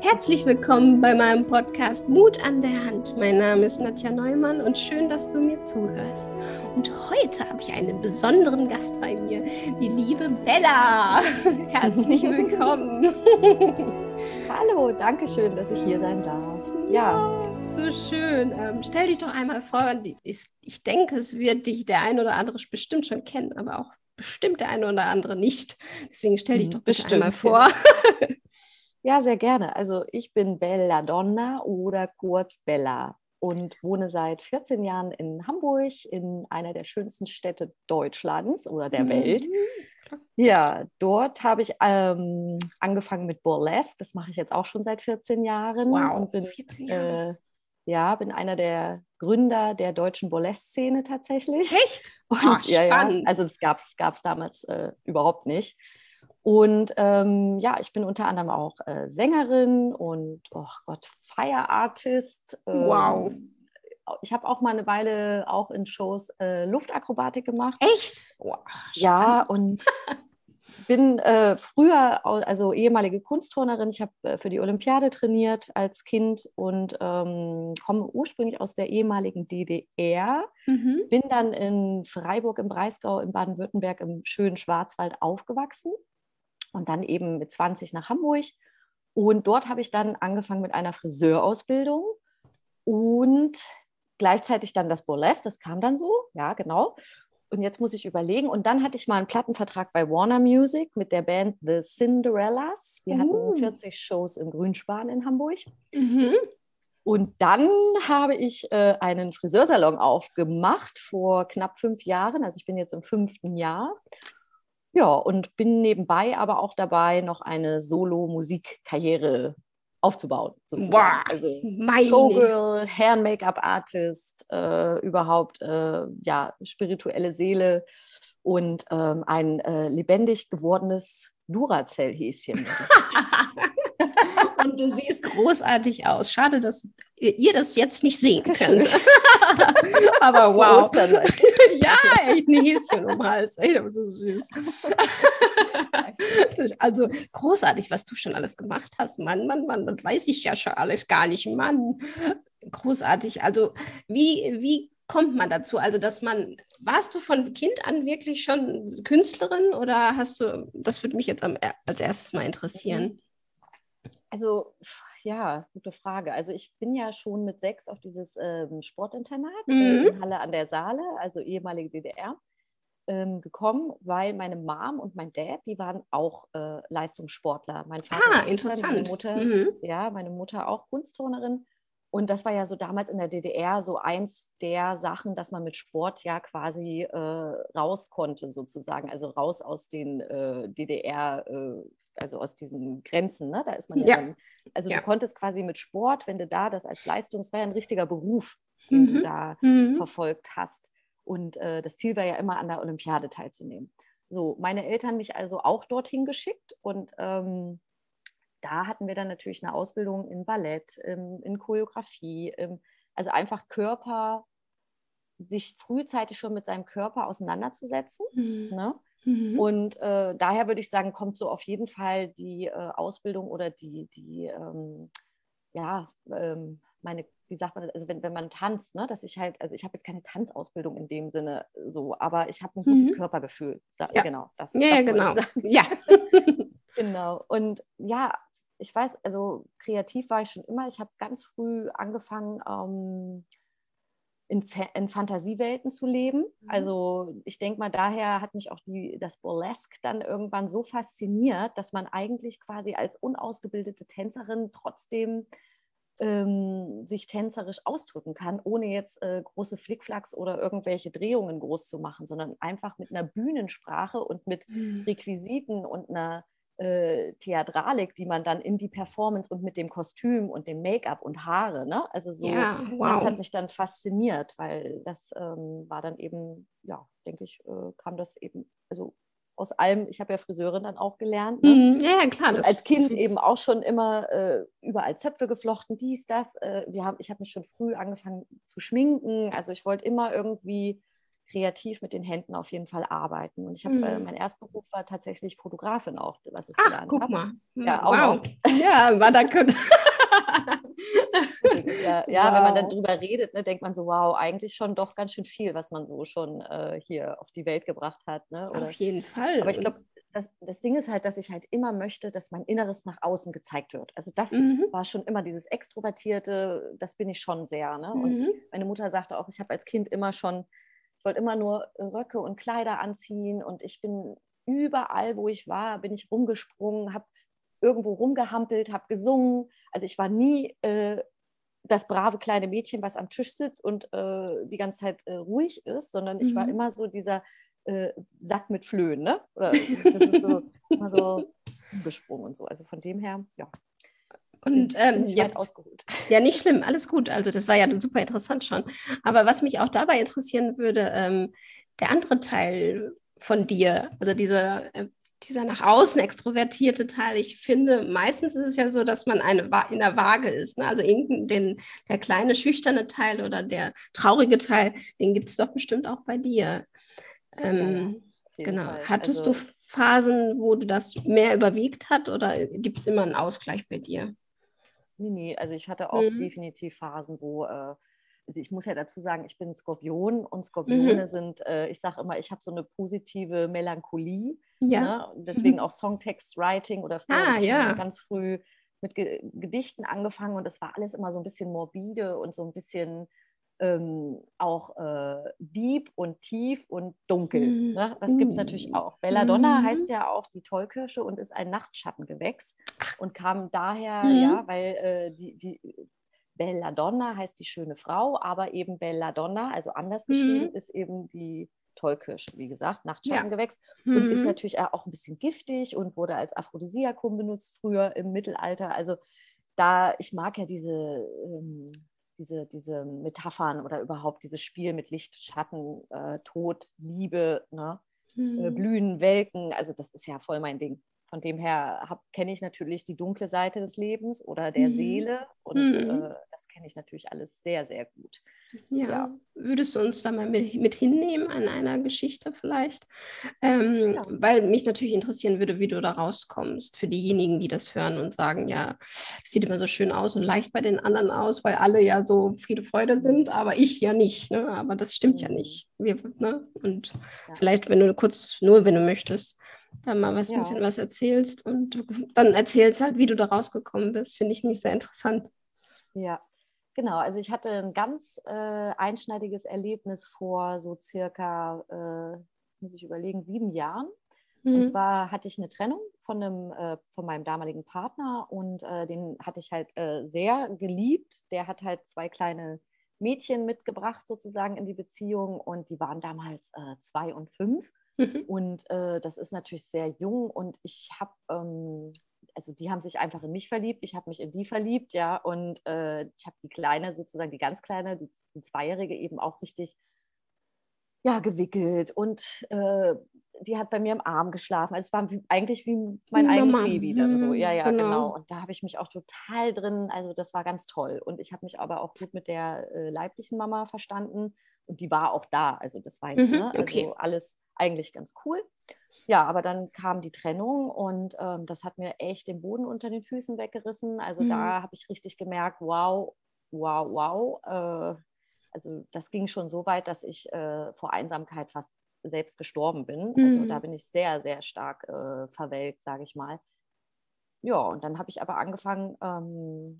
Herzlich willkommen bei meinem Podcast Mut an der Hand. Mein Name ist Nadja Neumann und schön, dass du mir zuhörst. Und heute habe ich einen besonderen Gast bei mir, die liebe Bella. Herzlich willkommen. Hallo, danke schön, dass ich hier sein darf. Ja, so schön. Ähm, stell dich doch einmal vor, ich denke, es wird dich der ein oder andere bestimmt schon kennen, aber auch bestimmt der eine oder andere nicht. Deswegen stell dich hm, doch bestimmt, einmal vor. Ja, sehr gerne. Also ich bin Bella Donna oder kurz Bella und wohne seit 14 Jahren in Hamburg, in einer der schönsten Städte Deutschlands oder der Welt. Mhm. Ja, dort habe ich ähm, angefangen mit Burlesque. Das mache ich jetzt auch schon seit 14 Jahren. Wow, und bin, 14 Jahre. Ja, bin einer der Gründer der deutschen Burlesque-Szene tatsächlich. Echt? Und, oh, ja, ja, also das gab es damals äh, überhaupt nicht. Und ähm, ja, ich bin unter anderem auch äh, Sängerin und, oh Gott, Fire Artist. Ähm, wow. Ich habe auch mal eine Weile auch in Shows äh, Luftakrobatik gemacht. Echt? Wow, ja, und bin äh, früher, also ehemalige Kunstturnerin, ich habe äh, für die Olympiade trainiert als Kind und ähm, komme ursprünglich aus der ehemaligen DDR. Mhm. Bin dann in Freiburg im Breisgau in Baden-Württemberg im schönen Schwarzwald aufgewachsen und dann eben mit 20 nach Hamburg. Und dort habe ich dann angefangen mit einer Friseurausbildung und gleichzeitig dann das Burlesque, das kam dann so, ja, genau. Und jetzt muss ich überlegen. Und dann hatte ich mal einen Plattenvertrag bei Warner Music mit der Band The Cinderellas. Wir uh. hatten 40 Shows im Grünspan in Hamburg. Mhm. Und dann habe ich äh, einen Friseursalon aufgemacht vor knapp fünf Jahren. Also ich bin jetzt im fünften Jahr. Ja, und bin nebenbei aber auch dabei, noch eine Solo-Musikkarriere aufzubauen. Wow, also meine. Showgirl, Hair-Make-up-Artist, äh, überhaupt äh, ja, spirituelle Seele und ähm, ein äh, lebendig gewordenes Duracell-Häschen. und du siehst großartig aus. Schade, dass ihr das jetzt nicht sehen könnt. aber wow. ja, echt ein Häschen um den Hals. Ey, das ist so süß. also großartig, was du schon alles gemacht hast. Mann, Mann, Mann, das weiß ich ja schon alles gar nicht. Mann, großartig. Also wie, wie kommt man dazu? Also, dass man, warst du von Kind an wirklich schon Künstlerin oder hast du, das würde mich jetzt als erstes mal interessieren. Also, ja, gute Frage. Also ich bin ja schon mit sechs auf dieses ähm, Sportinternat äh, mhm. in Halle an der Saale, also ehemalige DDR, ähm, gekommen, weil meine Mom und mein Dad, die waren auch äh, Leistungssportler. Mein Vater, ah, interessant. Meine Mutter, mhm. ja, meine Mutter auch Kunstturnerin. Und das war ja so damals in der DDR so eins der Sachen, dass man mit Sport ja quasi äh, raus konnte, sozusagen. Also raus aus den äh, DDR, äh, also aus diesen Grenzen. Ne? Da ist man ja, ja dann, also ja. du konntest quasi mit Sport, wenn du da das als Leistungs, war ja ein richtiger Beruf, den mhm. du da mhm. verfolgt hast. Und äh, das Ziel war ja immer an der Olympiade teilzunehmen. So, meine Eltern mich also auch dorthin geschickt und ähm, da hatten wir dann natürlich eine Ausbildung in Ballett, in Choreografie, also einfach Körper, sich frühzeitig schon mit seinem Körper auseinanderzusetzen. Mhm. Ne? Mhm. Und äh, daher würde ich sagen, kommt so auf jeden Fall die äh, Ausbildung oder die, die ähm, ja, ähm, meine, wie sagt man das, also wenn, wenn man tanzt, ne, dass ich halt, also ich habe jetzt keine Tanzausbildung in dem Sinne so, aber ich habe ein gutes mhm. Körpergefühl. Da, ja. Genau, das, ja, das genau. Ja. genau. Und ja, ich weiß, also kreativ war ich schon immer. Ich habe ganz früh angefangen, ähm, in, in, Fantasiewelten zu leben. Mhm. Also ich denke mal, daher hat mich auch die, das Burlesque dann irgendwann so fasziniert, dass man eigentlich quasi als unausgebildete Tänzerin trotzdem ähm, sich tänzerisch ausdrücken kann, ohne jetzt äh, große Flickflacks oder irgendwelche Drehungen groß zu machen, sondern einfach mit einer Bühnensprache und mit mhm. Requisiten und einer äh, Theatralik, die man dann in die Performance und mit dem Kostüm und dem Make-up und Haare, ne? Also so, ja, wow. das hat mich dann fasziniert, weil das ähm, war dann eben, ja, denke ich, äh, kam das eben, also aus allem, ich habe ja Friseurin dann auch gelernt. Ne? Mhm. Ja, klar. Und als Kind eben auch schon immer äh, überall Zöpfe geflochten, dies, das. Äh, wir haben, ich habe mich schon früh angefangen zu schminken. Also ich wollte immer irgendwie kreativ mit den Händen auf jeden Fall arbeiten. Und ich habe, mhm. äh, mein erster Beruf war tatsächlich Fotografin auch, was ich Ach, guck hab. mal. Ja, auch wow. Ja, war da können. ja, ja wow. wenn man dann drüber redet, ne, denkt man so, wow, eigentlich schon doch ganz schön viel, was man so schon äh, hier auf die Welt gebracht hat. Ne? Oder, auf jeden Fall. Aber ich glaube, das, das, Ding ist halt, dass ich halt immer möchte, dass mein Inneres nach außen gezeigt wird. Also das mhm. war schon immer dieses Extrovertierte, das bin ich schon sehr. Ne? Mhm. Und meine Mutter sagte auch, ich habe als Kind immer schon wollte immer nur Röcke und Kleider anziehen und ich bin überall, wo ich war, bin ich rumgesprungen, habe irgendwo rumgehampelt, habe gesungen. Also ich war nie äh, das brave kleine Mädchen, was am Tisch sitzt und äh, die ganze Zeit äh, ruhig ist, sondern ich mhm. war immer so dieser äh, Sack mit Flöhen, ne? Oder so, immer so rumgesprungen und so. Also von dem her, ja. Und ähm, jetzt, ausgeholt. Ja, nicht schlimm, alles gut. Also das war ja super interessant schon. Aber was mich auch dabei interessieren würde, ähm, der andere Teil von dir, also dieser, äh, dieser nach außen extrovertierte Teil, ich finde, meistens ist es ja so, dass man eine, in der Waage ist. Ne? Also den, der kleine schüchterne Teil oder der traurige Teil, den gibt es doch bestimmt auch bei dir. Ähm, ja, genau. Fall. Hattest also, du Phasen, wo du das mehr überwiegt hat oder gibt es immer einen Ausgleich bei dir? Nee, nee, also ich hatte auch mhm. definitiv Phasen, wo, äh, also ich muss ja dazu sagen, ich bin Skorpion und Skorpione mhm. sind, äh, ich sage immer, ich habe so eine positive Melancholie. Ja. Ne? Deswegen mhm. auch Songtext-Writing oder ah, ja. ganz früh mit Ge Gedichten angefangen und das war alles immer so ein bisschen morbide und so ein bisschen ähm, auch äh, deep und tief und dunkel. Mhm. Ne? Das gibt es natürlich auch. Belladonna mhm. heißt ja auch die Tollkirsche und ist ein Nachtschattengewächs und kam daher, mhm. ja, weil äh, die, die Belladonna heißt die schöne Frau, aber eben Belladonna, also anders geschrieben, mhm. ist eben die Tollkirsche, wie gesagt, Nachtschattengewächs ja. und ist mhm. natürlich auch ein bisschen giftig und wurde als Aphrodisiakum benutzt früher im Mittelalter. Also da, ich mag ja diese ähm, diese, diese Metaphern oder überhaupt dieses Spiel mit Licht, Schatten, äh, Tod, Liebe, ne? Äh, mhm. Blühen, Welken, also das ist ja voll mein Ding. Von dem her kenne ich natürlich die dunkle Seite des Lebens oder der mhm. Seele und mhm. äh, kenne ich natürlich alles sehr, sehr gut. Ja, ja. würdest du uns da mal mit, mit hinnehmen an einer Geschichte vielleicht? Ähm, ja. Weil mich natürlich interessieren würde, wie du da rauskommst. Für diejenigen, die das hören und sagen, ja, es sieht immer so schön aus und leicht bei den anderen aus, weil alle ja so Friede, Freude sind, aber ich ja nicht. Ne? Aber das stimmt mhm. ja nicht. Wir, ne? Und ja. vielleicht, wenn du kurz, nur wenn du möchtest, dann mal was, ja. ein bisschen was erzählst und dann erzählst halt, wie du da rausgekommen bist, finde ich nämlich sehr interessant. Ja, Genau, also ich hatte ein ganz äh, einschneidiges Erlebnis vor so circa, äh, jetzt muss ich überlegen, sieben Jahren. Mhm. Und zwar hatte ich eine Trennung von, einem, äh, von meinem damaligen Partner und äh, den hatte ich halt äh, sehr geliebt. Der hat halt zwei kleine Mädchen mitgebracht sozusagen in die Beziehung und die waren damals äh, zwei und fünf. Und das ist natürlich sehr jung und ich habe ähm, also die haben sich einfach in mich verliebt, ich habe mich in die verliebt, ja, und äh, ich habe die Kleine, sozusagen die ganz Kleine, die, die Zweijährige eben auch richtig, ja, gewickelt und äh, die hat bei mir im Arm geschlafen. Also es war eigentlich wie mein eigenes Mama. Baby dann so. Ja, ja, genau. genau. Und da habe ich mich auch total drin, also das war ganz toll. Und ich habe mich aber auch gut mit der äh, leiblichen Mama verstanden und die war auch da. Also das war jetzt, mhm, ne? Also alles eigentlich ganz cool. Ja, aber dann kam die Trennung und ähm, das hat mir echt den Boden unter den Füßen weggerissen. Also mhm. da habe ich richtig gemerkt, wow, wow, wow. Äh, also das ging schon so weit, dass ich äh, vor Einsamkeit fast selbst gestorben bin. Mhm. Also da mhm. bin ich sehr, sehr stark äh, verwelkt, sage ich mal. Ja, und dann habe ich aber angefangen, ähm,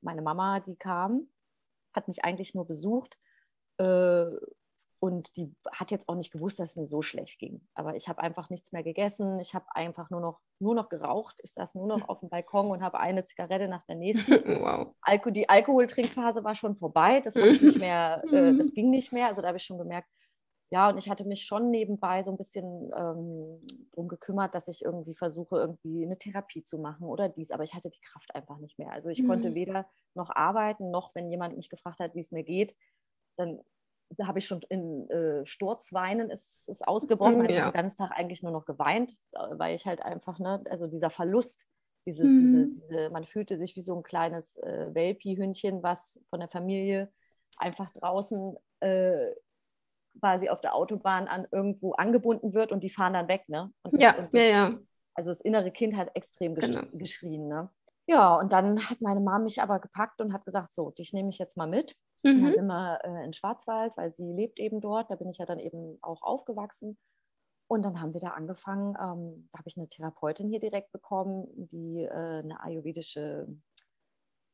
meine Mama, die kam, hat mich eigentlich nur besucht äh, und die hat jetzt auch nicht gewusst, dass es mir so schlecht ging. Aber ich habe einfach nichts mehr gegessen. Ich habe einfach nur noch, nur noch geraucht. Ich saß nur noch auf dem Balkon und habe eine Zigarette nach der nächsten. Wow. Alko die Alkoholtrinkphase war schon vorbei. Das, nicht mehr, äh, das ging nicht mehr. Also da habe ich schon gemerkt, ja, und ich hatte mich schon nebenbei so ein bisschen ähm, darum gekümmert, dass ich irgendwie versuche, irgendwie eine Therapie zu machen oder dies. Aber ich hatte die Kraft einfach nicht mehr. Also ich mhm. konnte weder noch arbeiten, noch wenn jemand mich gefragt hat, wie es mir geht, dann da habe ich schon in äh, Sturzweinen ist, ist ausgebrochen. Also ja. ich habe den ganzen Tag eigentlich nur noch geweint, äh, weil ich halt einfach, ne, also dieser Verlust, diese, mhm. diese, diese, man fühlte sich wie so ein kleines äh, Welpi-Hündchen, was von der Familie einfach draußen äh, quasi auf der Autobahn an irgendwo angebunden wird und die fahren dann weg, ne? Und, ja, und das, ja, ja. Also das innere Kind hat extrem gesch genau. geschrien, ne? Ja, und dann hat meine Mama mich aber gepackt und hat gesagt, so, dich nehme ich jetzt mal mit. Mhm. Dann mhm. sind wir äh, in Schwarzwald, weil sie lebt eben dort. Da bin ich ja dann eben auch aufgewachsen. Und dann haben wir da angefangen, ähm, da habe ich eine Therapeutin hier direkt bekommen, die äh, eine ayurvedische,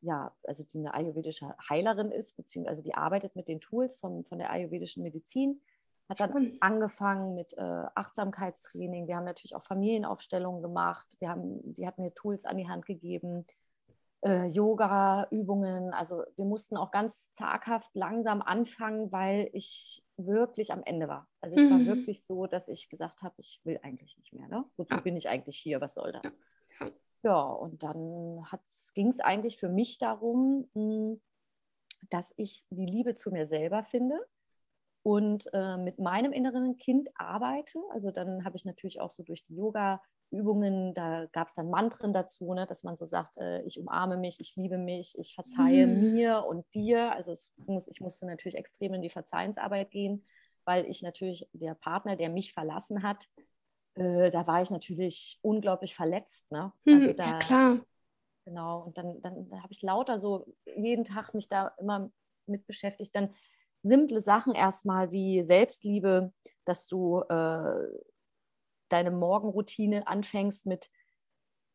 ja, also die eine ayurvedische Heilerin ist, beziehungsweise die arbeitet mit den Tools von, von der ayurvedischen Medizin. Hat dann Schön. angefangen mit äh, Achtsamkeitstraining. Wir haben natürlich auch Familienaufstellungen gemacht. Wir haben, die hat mir Tools an die Hand gegeben, äh, Yoga-Übungen. Also wir mussten auch ganz zaghaft langsam anfangen, weil ich wirklich am Ende war. Also ich mhm. war wirklich so, dass ich gesagt habe, ich will eigentlich nicht mehr. Ne? Wozu ja. bin ich eigentlich hier? Was soll das? Ja, ja. und dann ging es eigentlich für mich darum, hm, dass ich die Liebe zu mir selber finde und äh, mit meinem inneren Kind arbeite. Also dann habe ich natürlich auch so durch die Yoga-Übungen, da gab es dann Mantren dazu, ne, dass man so sagt, äh, ich umarme mich, ich liebe mich, ich verzeihe mhm. mir und dir. Also muss, ich musste natürlich extrem in die Verzeihensarbeit gehen, weil ich natürlich der Partner, der mich verlassen hat, äh, da war ich natürlich unglaublich verletzt. Ne? Also da, ja, klar. Genau, und dann, dann, dann habe ich lauter so jeden Tag mich da immer mit beschäftigt. Dann simple Sachen erstmal wie Selbstliebe, dass du äh, deine Morgenroutine anfängst mit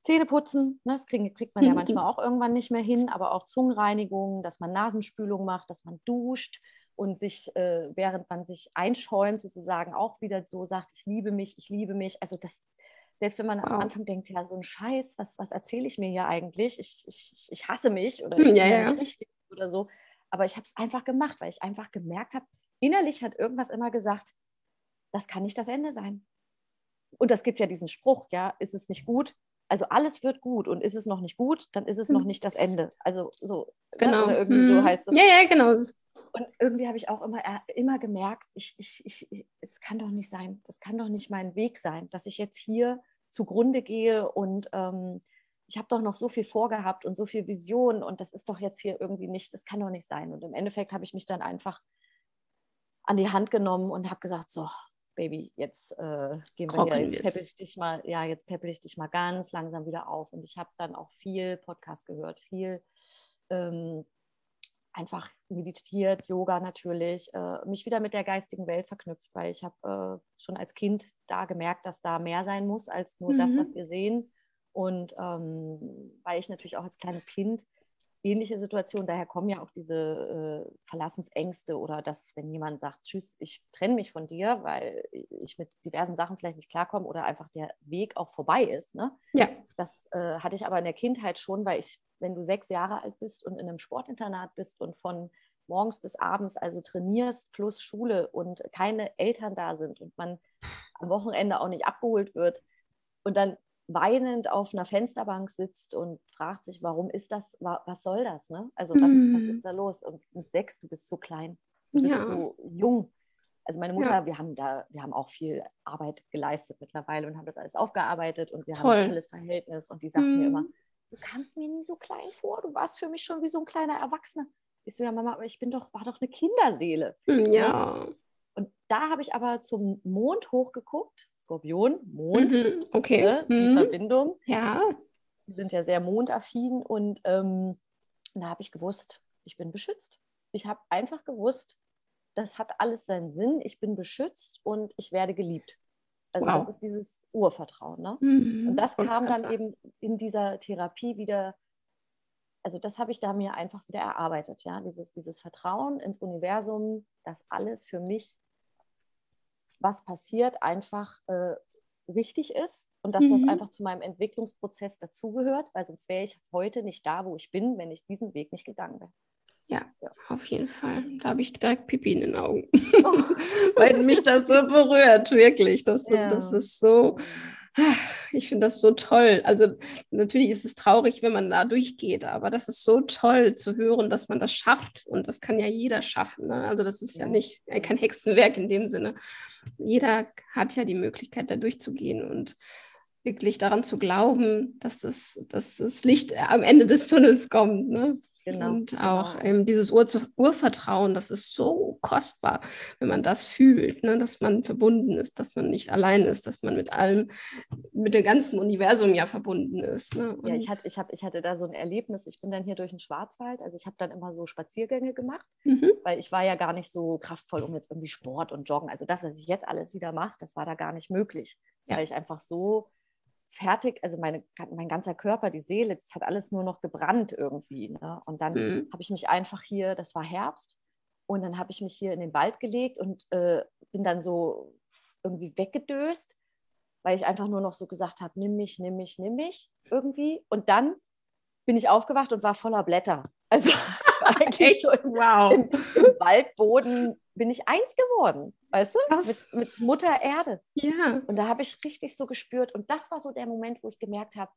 Zähneputzen. Ne? Das krieg, kriegt man ja manchmal auch irgendwann nicht mehr hin, aber auch Zungenreinigung, dass man Nasenspülung macht, dass man duscht und sich, äh, während man sich einschäumt, sozusagen auch wieder so sagt, ich liebe mich, ich liebe mich. Also das, selbst wenn man wow. am Anfang denkt, ja, so ein Scheiß, was, was erzähle ich mir hier eigentlich? Ich, ich, ich hasse mich oder ich bin ja, ja. nicht richtig oder so. Aber ich habe es einfach gemacht, weil ich einfach gemerkt habe, innerlich hat irgendwas immer gesagt, das kann nicht das Ende sein. Und das gibt ja diesen Spruch, ja, ist es nicht gut? Also alles wird gut und ist es noch nicht gut, dann ist es noch hm. nicht das Ende. Also so, ne, genau. Ne? irgendwie so hm. heißt es. Ja, ja, genau. Und irgendwie habe ich auch immer, äh, immer gemerkt, ich, ich, ich, es kann doch nicht sein, das kann doch nicht mein Weg sein, dass ich jetzt hier zugrunde gehe und ähm, ich habe doch noch so viel vorgehabt und so viel Vision und das ist doch jetzt hier irgendwie nicht, das kann doch nicht sein. Und im Endeffekt habe ich mich dann einfach an die Hand genommen und habe gesagt, so, Baby, jetzt äh, gehen wir hier, jetzt peppel ich dich mal, ja, jetzt peppel ich dich mal ganz langsam wieder auf. Und ich habe dann auch viel Podcast gehört, viel ähm, einfach meditiert, Yoga natürlich, äh, mich wieder mit der geistigen Welt verknüpft, weil ich habe äh, schon als Kind da gemerkt, dass da mehr sein muss als nur mhm. das, was wir sehen. Und ähm, weil ich natürlich auch als kleines Kind ähnliche Situationen, daher kommen ja auch diese äh, Verlassensängste oder dass, wenn jemand sagt, tschüss, ich trenne mich von dir, weil ich mit diversen Sachen vielleicht nicht klarkomme oder einfach der Weg auch vorbei ist. Ne? Ja. Das äh, hatte ich aber in der Kindheit schon, weil ich, wenn du sechs Jahre alt bist und in einem Sportinternat bist und von morgens bis abends also trainierst plus Schule und keine Eltern da sind und man am Wochenende auch nicht abgeholt wird und dann weinend auf einer Fensterbank sitzt und fragt sich, warum ist das, was soll das? Ne? Also was, mm. was, mhm. ist da los? Und mit sechs, du bist so klein, du bist ja. so jung. Also meine Mutter, ja. wir haben da, wir haben auch viel Arbeit geleistet mittlerweile und haben das alles aufgearbeitet und wir Toll. haben ein tolles Verhältnis. Und die sagten mm. mir immer, mhm. du kamst mir nie so klein vor, du warst für mich schon wie so ein kleiner Erwachsener. Ich so, ja, Mama, aber ich bin doch, war doch eine Kinderseele. Ja. Und da habe ich aber zum Mond hochgeguckt Skorpion, Mond, mhm, okay. Ne, die mhm. Verbindung. Ja. Die sind ja sehr mondaffin und ähm, da habe ich gewusst, ich bin beschützt. Ich habe einfach gewusst, das hat alles seinen Sinn. Ich bin beschützt und ich werde geliebt. Also wow. das ist dieses Urvertrauen. Ne? Mhm. Und das kam dann eben in dieser Therapie wieder, also das habe ich da mir einfach wieder erarbeitet, ja, dieses, dieses Vertrauen ins Universum, dass alles für mich was passiert, einfach äh, wichtig ist und dass mhm. das einfach zu meinem Entwicklungsprozess dazugehört, weil sonst wäre ich heute nicht da, wo ich bin, wenn ich diesen Weg nicht gegangen wäre. Ja, ja, auf jeden Fall. Da habe ich direkt Pipi in den Augen, oh. weil mich das so berührt, wirklich. Das, ja. das ist so, Ich finde das so toll. Also natürlich ist es traurig, wenn man da durchgeht, aber das ist so toll zu hören, dass man das schafft. Und das kann ja jeder schaffen. Ne? Also das ist ja nicht äh, kein Hexenwerk in dem Sinne. Jeder hat ja die Möglichkeit, da durchzugehen und wirklich daran zu glauben, dass das, dass das Licht am Ende des Tunnels kommt. Ne? Genau, und auch genau. ähm, dieses Ur Urvertrauen, das ist so kostbar, wenn man das fühlt, ne? dass man verbunden ist, dass man nicht allein ist, dass man mit allem, mit dem ganzen Universum ja verbunden ist. Ne? ja, ich hatte, ich, hab, ich hatte da so ein Erlebnis, ich bin dann hier durch den Schwarzwald, also ich habe dann immer so Spaziergänge gemacht, mhm. weil ich war ja gar nicht so kraftvoll um jetzt irgendwie Sport und Joggen, also das, was ich jetzt alles wieder mache, das war da gar nicht möglich, ja. weil ich einfach so fertig, also meine, mein ganzer Körper, die Seele, das hat alles nur noch gebrannt irgendwie. Ne? Und dann mhm. habe ich mich einfach hier, das war Herbst, und dann habe ich mich hier in den Wald gelegt und äh, bin dann so irgendwie weggedöst, weil ich einfach nur noch so gesagt habe, nimm mich, nimm mich, nimm mich irgendwie. Und dann bin ich aufgewacht und war voller Blätter. Also eigentlich so im, wow. im, im Waldboden bin ich eins geworden, weißt du? Mit, mit, Mutter Erde. Ja. Und da habe ich richtig so gespürt. Und das war so der Moment, wo ich gemerkt habe,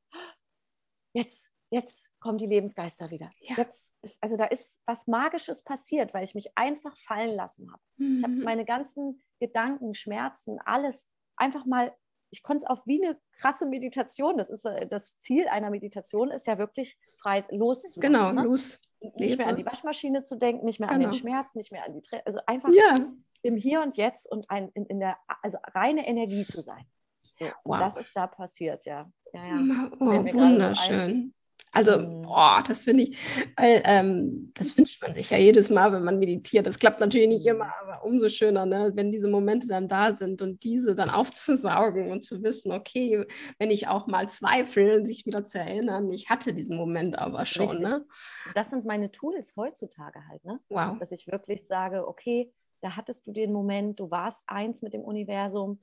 jetzt, jetzt kommen die Lebensgeister wieder. Ja. Jetzt ist, also da ist was Magisches passiert, weil ich mich einfach fallen lassen habe. Mhm. Ich habe meine ganzen Gedanken, Schmerzen, alles einfach mal, ich konnte es auf wie eine krasse Meditation. Das ist äh, das Ziel einer Meditation, ist ja wirklich frei loszulassen. Genau, ne? los nicht mehr an die Waschmaschine zu denken, nicht mehr genau. an den genau. Schmerz, nicht mehr an die Tränen, also einfach ja. im Hier und Jetzt und ein, in, in der, also reine Energie zu sein. So. Wow. das ist da passiert, ja. ja, ja. Oh, wunderschön. Also, mhm. boah, das finde ich, weil, ähm, das wünscht man sich ja jedes Mal, wenn man meditiert. Das klappt natürlich nicht immer, aber umso schöner, ne, wenn diese Momente dann da sind und diese dann aufzusaugen und zu wissen, okay, wenn ich auch mal zweifle, sich wieder zu erinnern, ich hatte diesen Moment aber schon. Ne? Das sind meine Tools heutzutage halt, ne? Wow. Dass ich wirklich sage, okay, da hattest du den Moment, du warst eins mit dem Universum,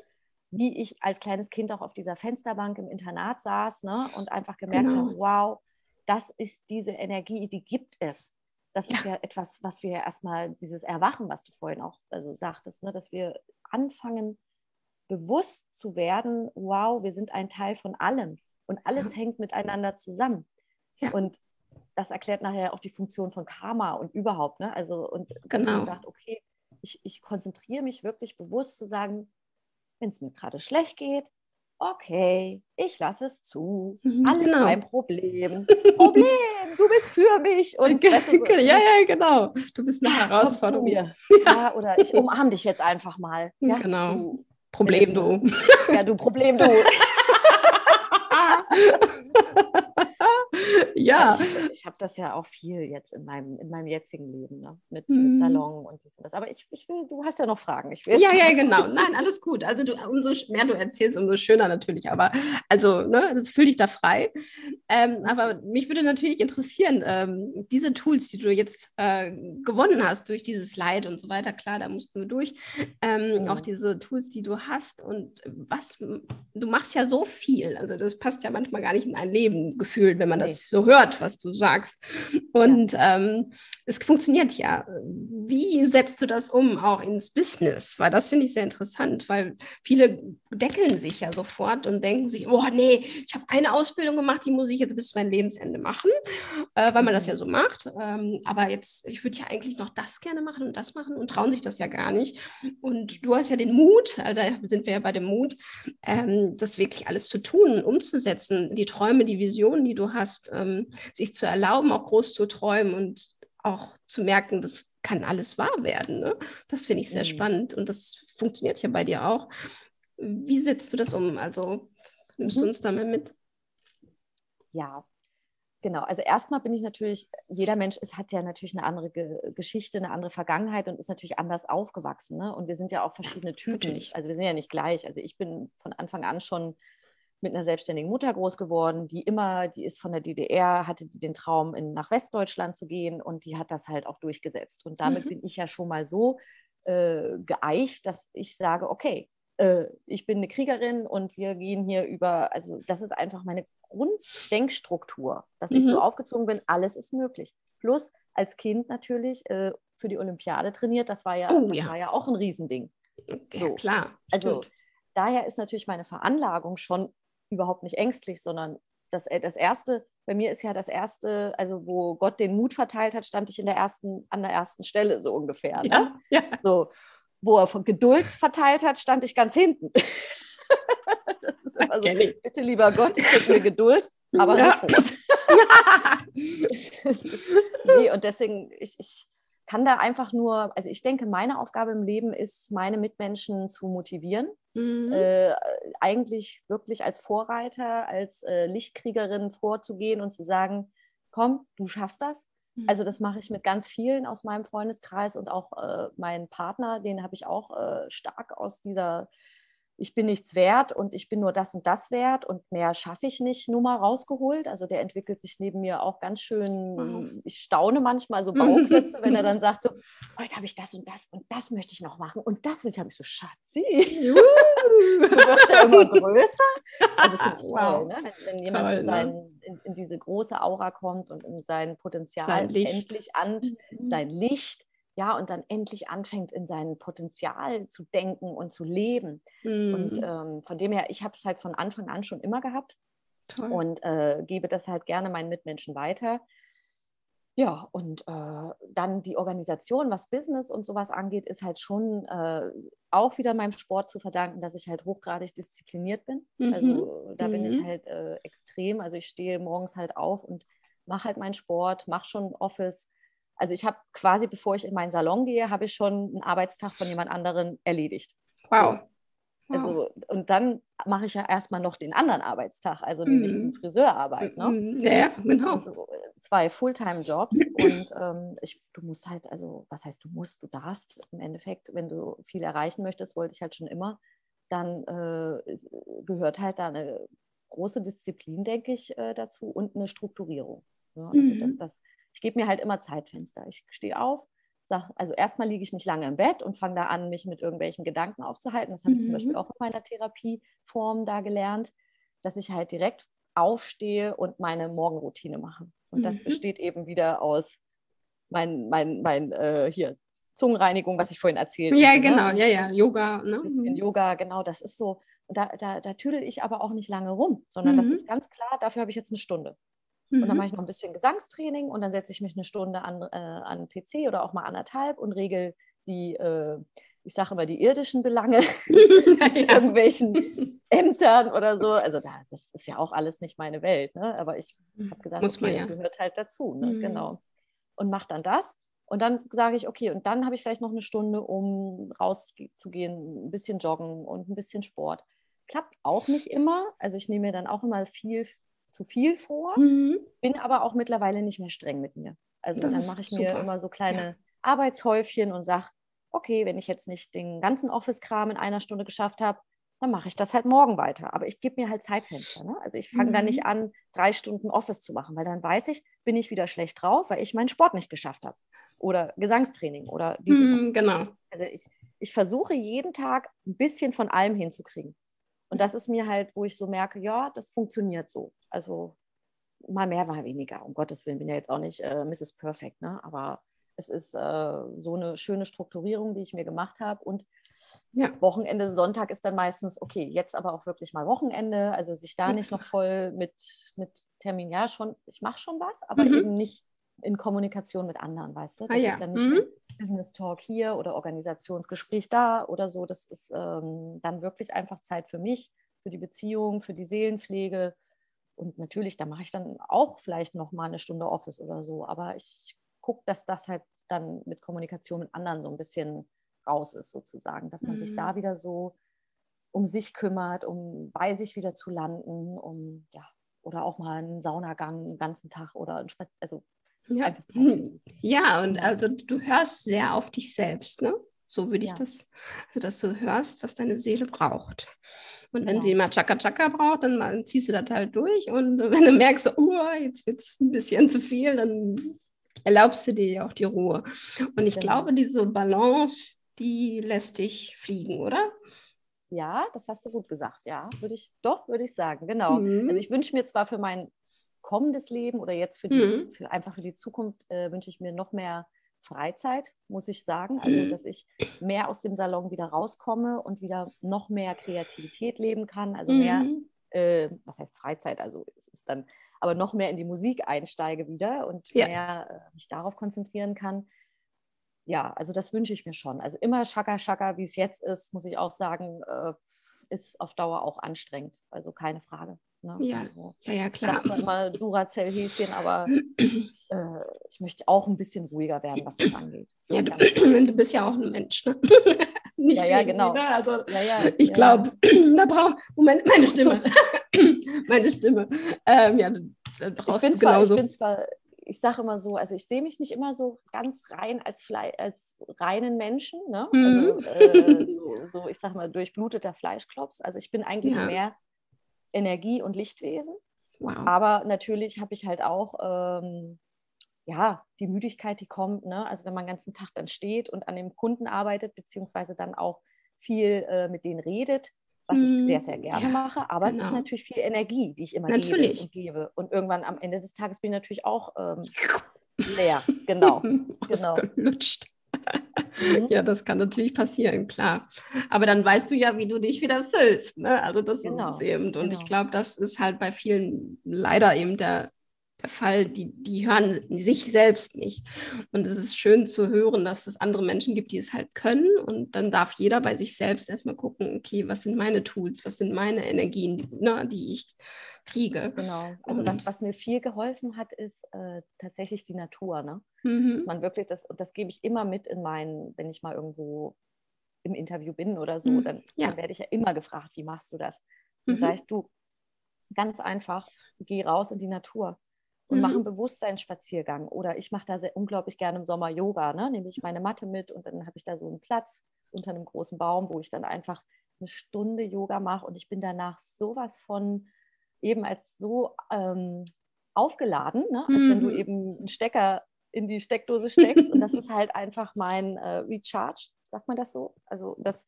wie ich als kleines Kind auch auf dieser Fensterbank im Internat saß ne, und einfach gemerkt genau. habe, wow, das ist diese Energie, die gibt es. Das ja. ist ja etwas, was wir erstmal, dieses Erwachen, was du vorhin auch also sagtest, ne, dass wir anfangen, bewusst zu werden, wow, wir sind ein Teil von allem und alles ja. hängt miteinander zusammen. Ja. Und das erklärt nachher auch die Funktion von Karma und überhaupt. Ne? Also, und genau. ich gedacht, okay, ich, ich konzentriere mich wirklich bewusst zu sagen, wenn es mir gerade schlecht geht, okay, ich lasse es zu. Mhm, Alles genau. mein Problem. Problem, du bist für mich. Und weißt du, so, ja, ja, genau. Du bist eine Herausforderung. Ja. ja. oder ich umarme dich jetzt einfach mal. Ja? Genau. Du, Problem, du. Ja, du Problem, du. ja. Ich, ich habe das ja auch viel jetzt in meinem, in meinem jetzigen Leben, ne? mit, mhm. mit Salon und dies und das. Aber ich, ich will, du hast ja noch Fragen. Ich will ja, ja, genau. Nein, alles gut. Also du, umso mehr du erzählst, umso schöner natürlich. Aber also, ne, das fühl dich da frei. Ähm, aber mich würde natürlich interessieren, ähm, diese Tools, die du jetzt äh, gewonnen hast durch dieses Leid und so weiter, klar, da mussten wir durch. Ähm, mhm. Auch diese Tools, die du hast und was, du machst ja so viel. Also das passt ja manchmal gar nicht in ein Leben gefühlt, wenn man nee. das so hört, was du sagst. Und ja. ähm, es funktioniert ja. Wie setzt du das um, auch ins Business? Weil das finde ich sehr interessant, weil viele deckeln sich ja sofort und denken sich, oh nee, ich habe eine Ausbildung gemacht, die muss ich jetzt bis zu meinem Lebensende machen, äh, weil man das ja mhm. so macht. Ähm, aber jetzt, ich würde ja eigentlich noch das gerne machen und das machen und trauen sich das ja gar nicht. Und du hast ja den Mut, äh, da sind wir ja bei dem Mut, ähm, das wirklich alles zu tun, umzusetzen, die Träume, die Visionen, die du hast, ähm, sich zu erlauben, auch groß zu träumen und auch zu merken, das kann alles wahr werden. Ne? Das finde ich sehr mhm. spannend und das funktioniert ja bei dir auch. Wie setzt du das um? Also nimmst mhm. du uns da mal mit? Ja, genau. Also erstmal bin ich natürlich, jeder Mensch ist, hat ja natürlich eine andere Ge Geschichte, eine andere Vergangenheit und ist natürlich anders aufgewachsen. Ne? Und wir sind ja auch verschiedene Typen. Natürlich. Also wir sind ja nicht gleich. Also ich bin von Anfang an schon mit einer selbstständigen Mutter groß geworden, die immer, die ist von der DDR, hatte die den Traum, in, nach Westdeutschland zu gehen und die hat das halt auch durchgesetzt. Und damit mhm. bin ich ja schon mal so äh, geeicht, dass ich sage, okay, äh, ich bin eine Kriegerin und wir gehen hier über, also das ist einfach meine Grunddenkstruktur, dass mhm. ich so mhm. aufgezogen bin, alles ist möglich. Plus als Kind natürlich äh, für die Olympiade trainiert, das war ja, oh, das ja. war ja auch ein Riesending. Ja, klar. Also daher ist natürlich meine Veranlagung schon überhaupt nicht ängstlich, sondern das, äh, das erste, bei mir ist ja das erste, also wo Gott den Mut verteilt hat, stand ich in der ersten, an der ersten Stelle so ungefähr. Ne? Ja, ja. So, wo er Geduld verteilt hat, stand ich ganz hinten. das ist immer so, bitte lieber Gott, ich hätte mir Geduld, aber ja. sofort. nee, und deswegen, ich, ich kann da einfach nur, also ich denke, meine Aufgabe im Leben ist, meine Mitmenschen zu motivieren. Mhm. Äh, eigentlich wirklich als Vorreiter, als äh, Lichtkriegerin vorzugehen und zu sagen, komm, du schaffst das. Mhm. Also das mache ich mit ganz vielen aus meinem Freundeskreis und auch äh, meinen Partner, den habe ich auch äh, stark aus dieser ich bin nichts wert und ich bin nur das und das wert und mehr schaffe ich nicht, Nummer rausgeholt. Also der entwickelt sich neben mir auch ganz schön, ich staune manchmal so Bauklötze, wenn er dann sagt so, heute habe ich das und das und das möchte ich noch machen und das will ich, habe ich so, Schatzi, du wirst ja immer größer. Also ich finde es toll, ne? wenn, wenn jemand toll, zu ne? seinen, in, in, diese große Aura kommt und in sein Potenzial sein endlich an, mhm. sein Licht, ja, und dann endlich anfängt, in sein Potenzial zu denken und zu leben. Mhm. Und ähm, von dem her, ich habe es halt von Anfang an schon immer gehabt Toll. und äh, gebe das halt gerne meinen Mitmenschen weiter. Ja, und äh, dann die Organisation, was Business und sowas angeht, ist halt schon äh, auch wieder meinem Sport zu verdanken, dass ich halt hochgradig diszipliniert bin. Mhm. Also da mhm. bin ich mhm. halt äh, extrem. Also ich stehe morgens halt auf und mache halt meinen Sport, mache schon Office, also ich habe quasi, bevor ich in meinen Salon gehe, habe ich schon einen Arbeitstag von jemand anderem erledigt. Wow. So. Also, und dann mache ich ja erstmal noch den anderen Arbeitstag, also nämlich die mhm. Friseurarbeit. Ne? Mhm. Ja, genau. Also zwei Fulltime-Jobs und ähm, ich, du musst halt, also was heißt du musst, du darfst im Endeffekt, wenn du viel erreichen möchtest, wollte ich halt schon immer, dann äh, gehört halt da eine große Disziplin, denke ich, äh, dazu und eine Strukturierung. Ja? Also mhm. dass das ich gebe mir halt immer Zeitfenster. Ich stehe auf, sage, also erstmal liege ich nicht lange im Bett und fange da an, mich mit irgendwelchen Gedanken aufzuhalten. Das habe ich zum Beispiel mhm. auch in meiner Therapieform da gelernt, dass ich halt direkt aufstehe und meine Morgenroutine mache. Und mhm. das besteht eben wieder aus mein, mein, mein äh, hier, Zungenreinigung, was ich vorhin erzählt habe. Ja, ne? genau, ne? ja, ja, Yoga. Ne? In Yoga, genau, das ist so. Da, da, da tüdel ich aber auch nicht lange rum, sondern mhm. das ist ganz klar, dafür habe ich jetzt eine Stunde. Mhm. Und dann mhm. mache ich noch ein bisschen Gesangstraining und dann setze ich mich eine Stunde an, äh, an PC oder auch mal anderthalb und regel die, äh, ich sage immer, die irdischen Belange mit ja. irgendwelchen Ämtern oder so. Also da, das ist ja auch alles nicht meine Welt. Ne? Aber ich mhm. habe gesagt, Muss okay, man, ja. das gehört halt dazu. Ne? Mhm. Genau. Und mache dann das. Und dann sage ich, okay, und dann habe ich vielleicht noch eine Stunde, um rauszugehen, ein bisschen joggen und ein bisschen Sport. Klappt auch nicht immer. Also ich nehme mir dann auch immer viel zu viel vor, mhm. bin aber auch mittlerweile nicht mehr streng mit mir. Also dann mache ich mir immer so kleine ja. Arbeitshäufchen und sage, okay, wenn ich jetzt nicht den ganzen Office-Kram in einer Stunde geschafft habe, dann mache ich das halt morgen weiter. Aber ich gebe mir halt Zeitfenster. Ne? Also ich fange mhm. dann nicht an, drei Stunden Office zu machen, weil dann weiß ich, bin ich wieder schlecht drauf, weil ich meinen Sport nicht geschafft habe. Oder Gesangstraining oder diese. Mhm, genau. Also ich, ich versuche jeden Tag ein bisschen von allem hinzukriegen. Und das ist mir halt, wo ich so merke, ja, das funktioniert so. Also mal mehr, mal weniger. Um Gottes Willen bin ja jetzt auch nicht äh, Mrs. Perfect, ne? aber es ist äh, so eine schöne Strukturierung, die ich mir gemacht habe. Und ja. Wochenende, Sonntag ist dann meistens, okay, jetzt aber auch wirklich mal Wochenende. Also sich da nicht noch voll mit, mit Termin, ja, schon, ich mache schon was, aber mhm. eben nicht in Kommunikation mit anderen, weißt du? Das ah, ja. ist dann nicht mhm. Business Talk hier oder Organisationsgespräch da oder so. Das ist ähm, dann wirklich einfach Zeit für mich, für die Beziehung, für die Seelenpflege. Und natürlich, da mache ich dann auch vielleicht noch mal eine Stunde Office oder so. Aber ich gucke, dass das halt dann mit Kommunikation mit anderen so ein bisschen raus ist, sozusagen. Dass man mhm. sich da mhm. wieder so um sich kümmert, um bei sich wieder zu landen, um ja, oder auch mal einen Saunagang den ganzen Tag oder ein Spaz also ja. Ja, und also du hörst sehr auf dich selbst, ne? So würde ich ja. das, also dass du hörst, was deine Seele braucht. Und wenn ja. sie mal Chaka Chaka braucht, dann mal, ziehst du das halt durch. Und wenn du merkst, oh, jetzt wird es ein bisschen zu viel, dann erlaubst du dir ja auch die Ruhe. Und ich genau. glaube, diese Balance, die lässt dich fliegen, oder? Ja, das hast du gut gesagt. Ja, würde ich, doch, würde ich sagen, genau. Mhm. Also ich wünsche mir zwar für mein kommendes Leben oder jetzt für die, mhm. für, einfach für die Zukunft äh, wünsche ich mir noch mehr Freizeit, muss ich sagen. Also, mhm. dass ich mehr aus dem Salon wieder rauskomme und wieder noch mehr Kreativität leben kann. Also mehr, mhm. äh, was heißt Freizeit, also es ist dann aber noch mehr in die Musik einsteige wieder und Ja. mehr äh, mich darauf konzentrieren kann. Ja, also das wünsche ich mir schon. Also immer Schaka Schaka, wie es jetzt ist, muss ich auch sagen, äh, ist auf Dauer auch anstrengend. Also keine Frage. Ne? Ja, Also, Ja, ja, ich klar. zwar immer Duracell-Häschen, aber äh, ich möchte auch ein bisschen ruhiger werden, was das angeht. Ja, du, du bist ja auch ein Mensch, ne? Nicht Ja, ja, genau. Ne? Also Ja, ja, ich ja. glaube, da braucht Moment, meine Stimme. meine Stimme. Ähm, ja, da ich brauchst bin, du zwar, ich genauso. bin zwar, ich sage immer so, also ich sehe mich nicht immer so ganz rein als, Flei als reinen Menschen, ne? Mhm. also, äh, so, so, ich sage mal, durchbluteter Fleischklops. Also ich bin eigentlich Ja. mehr Energie- und Lichtwesen. Wow. Aber natürlich habe ich halt auch, ähm, ja, die Müdigkeit, die kommt. Ne? Also wenn man den ganzen Tag dann steht und an dem Kunden arbeitet, beziehungsweise dann auch viel äh, mit denen redet, was Mhm. ich sehr, sehr gerne Ja, mache. Aber es ist genau. natürlich viel Energie, die ich immer Natürlich. gebe und gebe. Und irgendwann am Ende des Tages bin ich natürlich auch ähm, leer. Genau. Ausgelutscht. Mhm. Ja, das kann natürlich passieren, klar. Aber dann weißt du ja, wie du dich wieder füllst. Ne? Also das Genau, ist eben. Und genau. ich glaube, das ist halt bei vielen leider eben der, der Fall, die, die hören sich selbst nicht. Und es ist schön zu hören, dass es andere Menschen gibt, die es halt können. Und dann darf jeder bei sich selbst erstmal gucken, okay, was sind meine Tools, was sind meine Energien, ne, die ich kriege. Genau. Also Und- was, was mir viel geholfen hat, ist äh, tatsächlich die Natur. Ne? dass Mhm. man wirklich das, und das gebe ich immer mit in meinen, wenn ich mal irgendwo im Interview bin oder so, Mhm. dann, Ja. dann werde ich ja immer gefragt, wie machst du das? Dann Mhm. sage ich, du, ganz einfach, geh raus in die Natur und Mhm. mach einen Bewusstseinsspaziergang. Oder ich mache da sehr, unglaublich gerne im Sommer Yoga, ne? nehme ich meine Matte mit und dann habe ich da so einen Platz unter einem großen Baum, wo ich dann einfach eine Stunde Yoga mache und ich bin danach sowas von eben als so ähm, aufgeladen, ne? als wenn du Mhm. eben einen Stecker in die Steckdose steckst. und das ist halt einfach mein äh, Recharge, sagt man das so? Also das,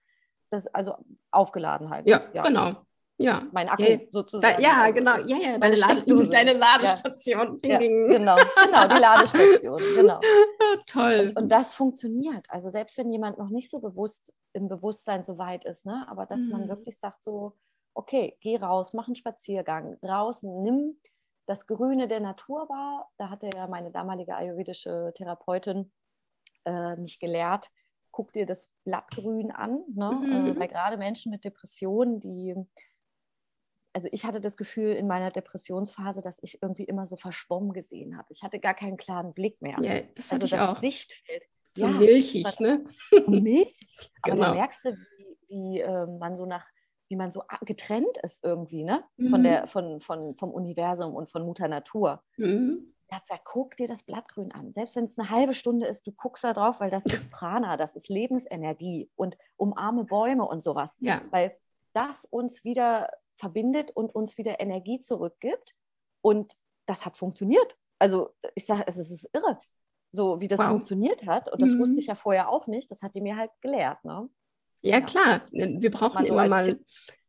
das also aufgeladen halt. Ja, genau. Ja. Mein Akku Ja, sozusagen. Da, ja, Also, genau. Ja, ja, deine, Lade, deine Ladestation. Ding, Ja, ding. genau, genau, die Ladestation, genau. Toll. Und, und das funktioniert. Also selbst wenn jemand noch nicht so bewusst im Bewusstsein so weit ist, ne? aber dass man Mhm. wirklich sagt so, okay, geh raus, mach einen Spaziergang draußen, nimm das Grüne der Natur wahr. Da hatte ja meine damalige ayurvedische Therapeutin äh, mich gelehrt, guck dir das Blattgrün an, ne? Mhm. äh, weil gerade Menschen mit Depressionen, die also ich hatte das Gefühl in meiner Depressionsphase, dass ich irgendwie immer so verschwommen gesehen habe. Ich hatte gar keinen klaren Blick mehr. ja, das hatte also ich das auch. Sichtfeld. So ja, milchig, das ne? Milch. Aber Genau. da merkst du, wie, wie äh, man so nach, wie man so getrennt ist irgendwie, ne? Von Mhm. der, von, von, vom Universum und von Mutter Natur. Mhm. Ja, da guck dir das Blattgrün an. Selbst wenn es eine halbe Stunde ist, du guckst da drauf, weil das ist Prana, das ist Lebensenergie und umarme Bäume und sowas. Ja, Weil das uns wieder verbindet und uns wieder Energie zurückgibt. Und das hat funktioniert. Also ich sage, es ist irre, so wie das Wow. funktioniert hat. Und das Mhm. wusste ich ja vorher auch nicht. Das hat die mir halt gelehrt. Ne? Ja, klar. Wir brauchen Mal so immer mal, Tipp.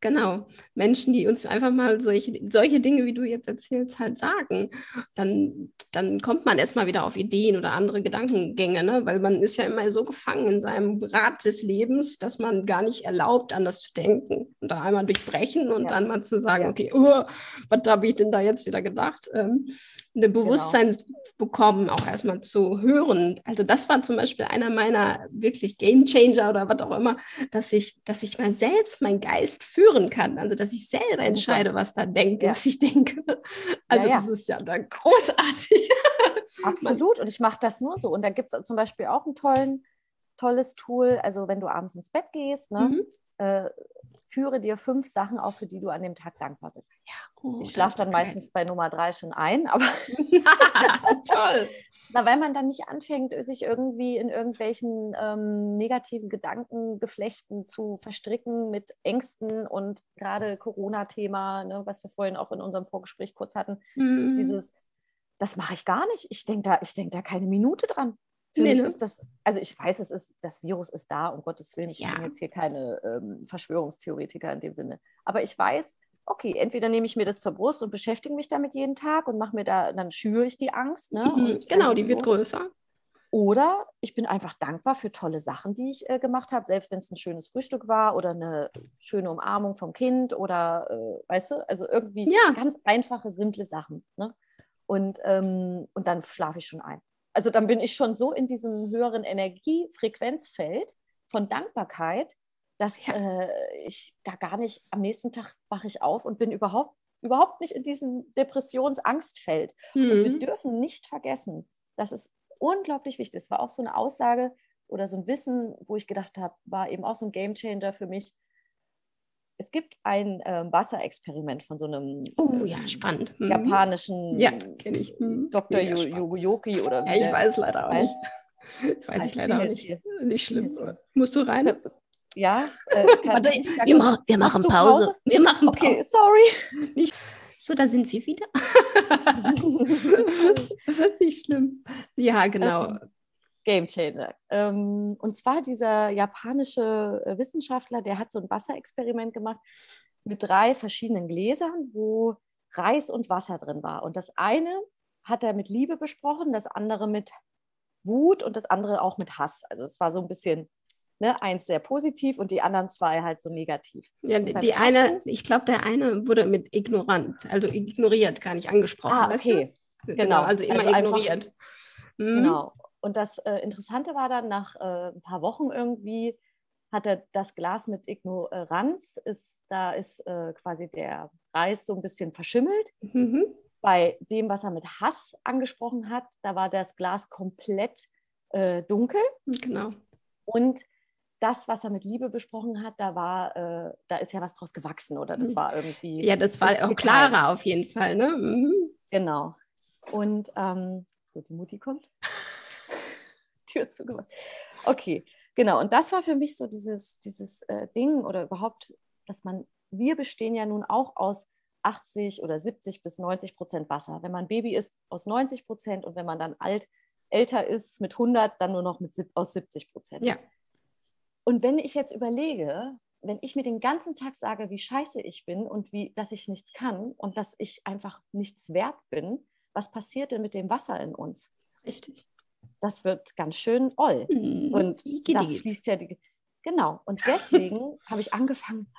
Genau, Menschen, die uns einfach mal solche, solche Dinge, wie du jetzt erzählst, halt sagen. Dann, dann kommt man erstmal wieder auf Ideen oder andere Gedankengänge, ne? Weil man ist ja immer so gefangen in seinem Rad des Lebens, dass man gar nicht erlaubt, anders zu denken. Und da einmal durchbrechen und Ja. dann mal zu sagen, Ja. okay, oh, was habe ich denn da jetzt wieder gedacht? Ähm, ein Bewusstsein bekommen, auch erstmal zu hören. Also das war zum Beispiel einer meiner wirklich Game Changer oder was auch immer, dass ich, dass ich mal selbst meinen Geist führen kann. Also dass ich selber Super. entscheide, was da denke, Ja. was ich denke. Also ja. das ist ja dann großartig. Absolut. Und ich mache das nur so. Und da gibt es zum Beispiel auch ein tollen, tolles Tool. Also wenn du abends ins Bett gehst, ne, Mhm. äh, führe dir fünf Sachen auf, für die du an dem Tag dankbar bist. Oh, Ich schlafe dann okay. meistens bei Nummer drei schon ein, aber Toll. Na, weil man dann nicht anfängt, sich irgendwie in irgendwelchen ähm, negativen Gedankengeflechten zu verstricken mit Ängsten und gerade Corona-Thema, ne, was wir vorhin auch in unserem Vorgespräch kurz hatten, Mhm. dieses, das mache ich gar nicht. Ich denke da, ich denk da keine Minute dran. Für Nee, mich ne? ist das, also ich weiß, es ist, das Virus ist da, um Gottes Willen, ich Ja. bin jetzt hier keine ähm, Verschwörungstheoretiker in dem Sinne. Aber ich weiß, okay, entweder nehme ich mir das zur Brust und beschäftige mich damit jeden Tag und mache mir da, dann schüre ich die Angst. Ne? Mhm. Genau, die wird los. größer. Oder ich bin einfach dankbar für tolle Sachen, die ich äh, gemacht habe, selbst wenn es ein schönes Frühstück war oder eine schöne Umarmung vom Kind oder, äh, weißt du, also irgendwie Ja. ganz einfache, simple Sachen. Ne? Und, ähm, und dann schlafe ich schon ein. Also dann bin ich schon so in diesem höheren Energiefrequenzfeld von Dankbarkeit, dass Ja. äh, ich da gar nicht, am nächsten Tag wache ich auf und bin überhaupt, überhaupt nicht in diesem Depressionsangstfeld. Und wir Mhm. dürfen nicht vergessen, das ist unglaublich wichtig. Es war auch so eine Aussage oder so ein Wissen, wo ich gedacht habe, war eben auch so ein Gamechanger für mich. Es gibt ein ähm, Wasserexperiment von so einem Oh ähm, ja, spannend. Mhm. japanischen Ja. Mhm. Dr. Yogoyoki oder Ja, ich weiß leider auch nicht. Ich weiß ich leider auch nicht. Nicht schlimm. Musst du rein? Ja, äh, Warte, wir, machen, wir machen du Pause. Wir machen Okay, Pause. sorry. So, da sind wir wieder. nicht schlimm. Ja, genau. Game Changer. Ähm, und zwar dieser japanische äh, Wissenschaftler, der hat so ein Wasserexperiment gemacht mit drei verschiedenen Gläsern, wo Reis und Wasser drin war. Und das eine hat er mit Liebe besprochen, das andere mit Wut und das andere auch mit Hass. Also es war so ein bisschen, ne, eins sehr positiv und die anderen zwei halt so negativ. Ja, die, die eine, ich glaube, der eine wurde mit ignorant, also ignoriert, gar nicht angesprochen. Ah, weißt okay. Du? Genau. Also immer Also einfach- ignoriert. Mhm. Genau. Und das äh, Interessante war dann, nach äh, ein paar Wochen irgendwie hat er das Glas mit Ignoranz, ist, da ist äh, quasi der Reis so ein bisschen verschimmelt. Mhm. Bei dem, was er mit Hass angesprochen hat, da war das Glas komplett äh, dunkel. Genau. Und das, was er mit Liebe besprochen hat, da war, äh, da ist ja was draus gewachsen oder das Mhm. war irgendwie. Ja, das war auch klarer auf jeden Fall. Ne? Mhm. Genau. Und ähm, so, die Mutti kommt. Tür zugemacht. Okay, genau. Und das war für mich so dieses, dieses äh, Ding oder überhaupt, dass man, wir bestehen ja nun auch aus 80 oder 70 bis 90 Prozent Wasser. Wenn man Baby ist, aus 90 Prozent und wenn man dann alt, älter ist mit 100, dann nur noch mit, aus 70 Prozent. Ja. Und wenn ich jetzt überlege, wenn ich mir den ganzen Tag sage, wie scheiße ich bin und wie, dass ich nichts kann und dass ich einfach nichts wert bin, was passiert denn mit dem Wasser in uns? Richtig. Das wird ganz schön oll. Mhm. Und das fließt ja die. Genau. Und deswegen habe ich angefangen,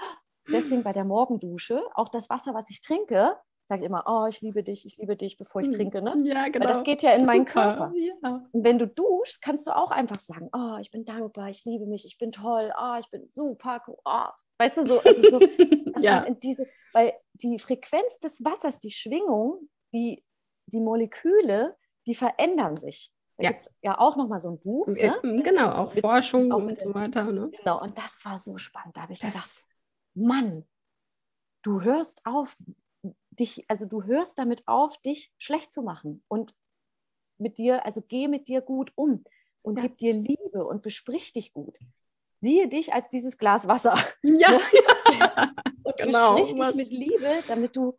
deswegen bei der Morgendusche, auch das Wasser, was ich trinke, sage ich immer, oh, ich liebe dich, ich liebe dich, bevor ich Mhm. trinke. Ne? Ja, genau. Weil das geht ja in meinen. Körper. Ja. Und wenn du duschst, kannst du auch einfach sagen, oh, ich bin dankbar, ich liebe mich, ich bin toll, oh, ich bin super, cool, oh. weißt du, so, also so dass ja. diese, weil die Frequenz des Wassers, die Schwingung, die, die Moleküle, die verändern sich. Da Ja. gibt es ja auch nochmal so ein Buch. Ne? Genau, auch Mit- Forschung auch und so weiter. Ne? Genau, und das war so spannend. Da habe ich gedacht, Das, Mann, du hörst auf, dich, also du hörst damit auf, dich schlecht zu machen und mit dir, also geh mit dir gut um und Ja. gib dir Liebe und besprich dich gut. Siehe dich als dieses Glas Wasser ja, Ne? ja. und Genau, besprich dich mit Liebe, damit du,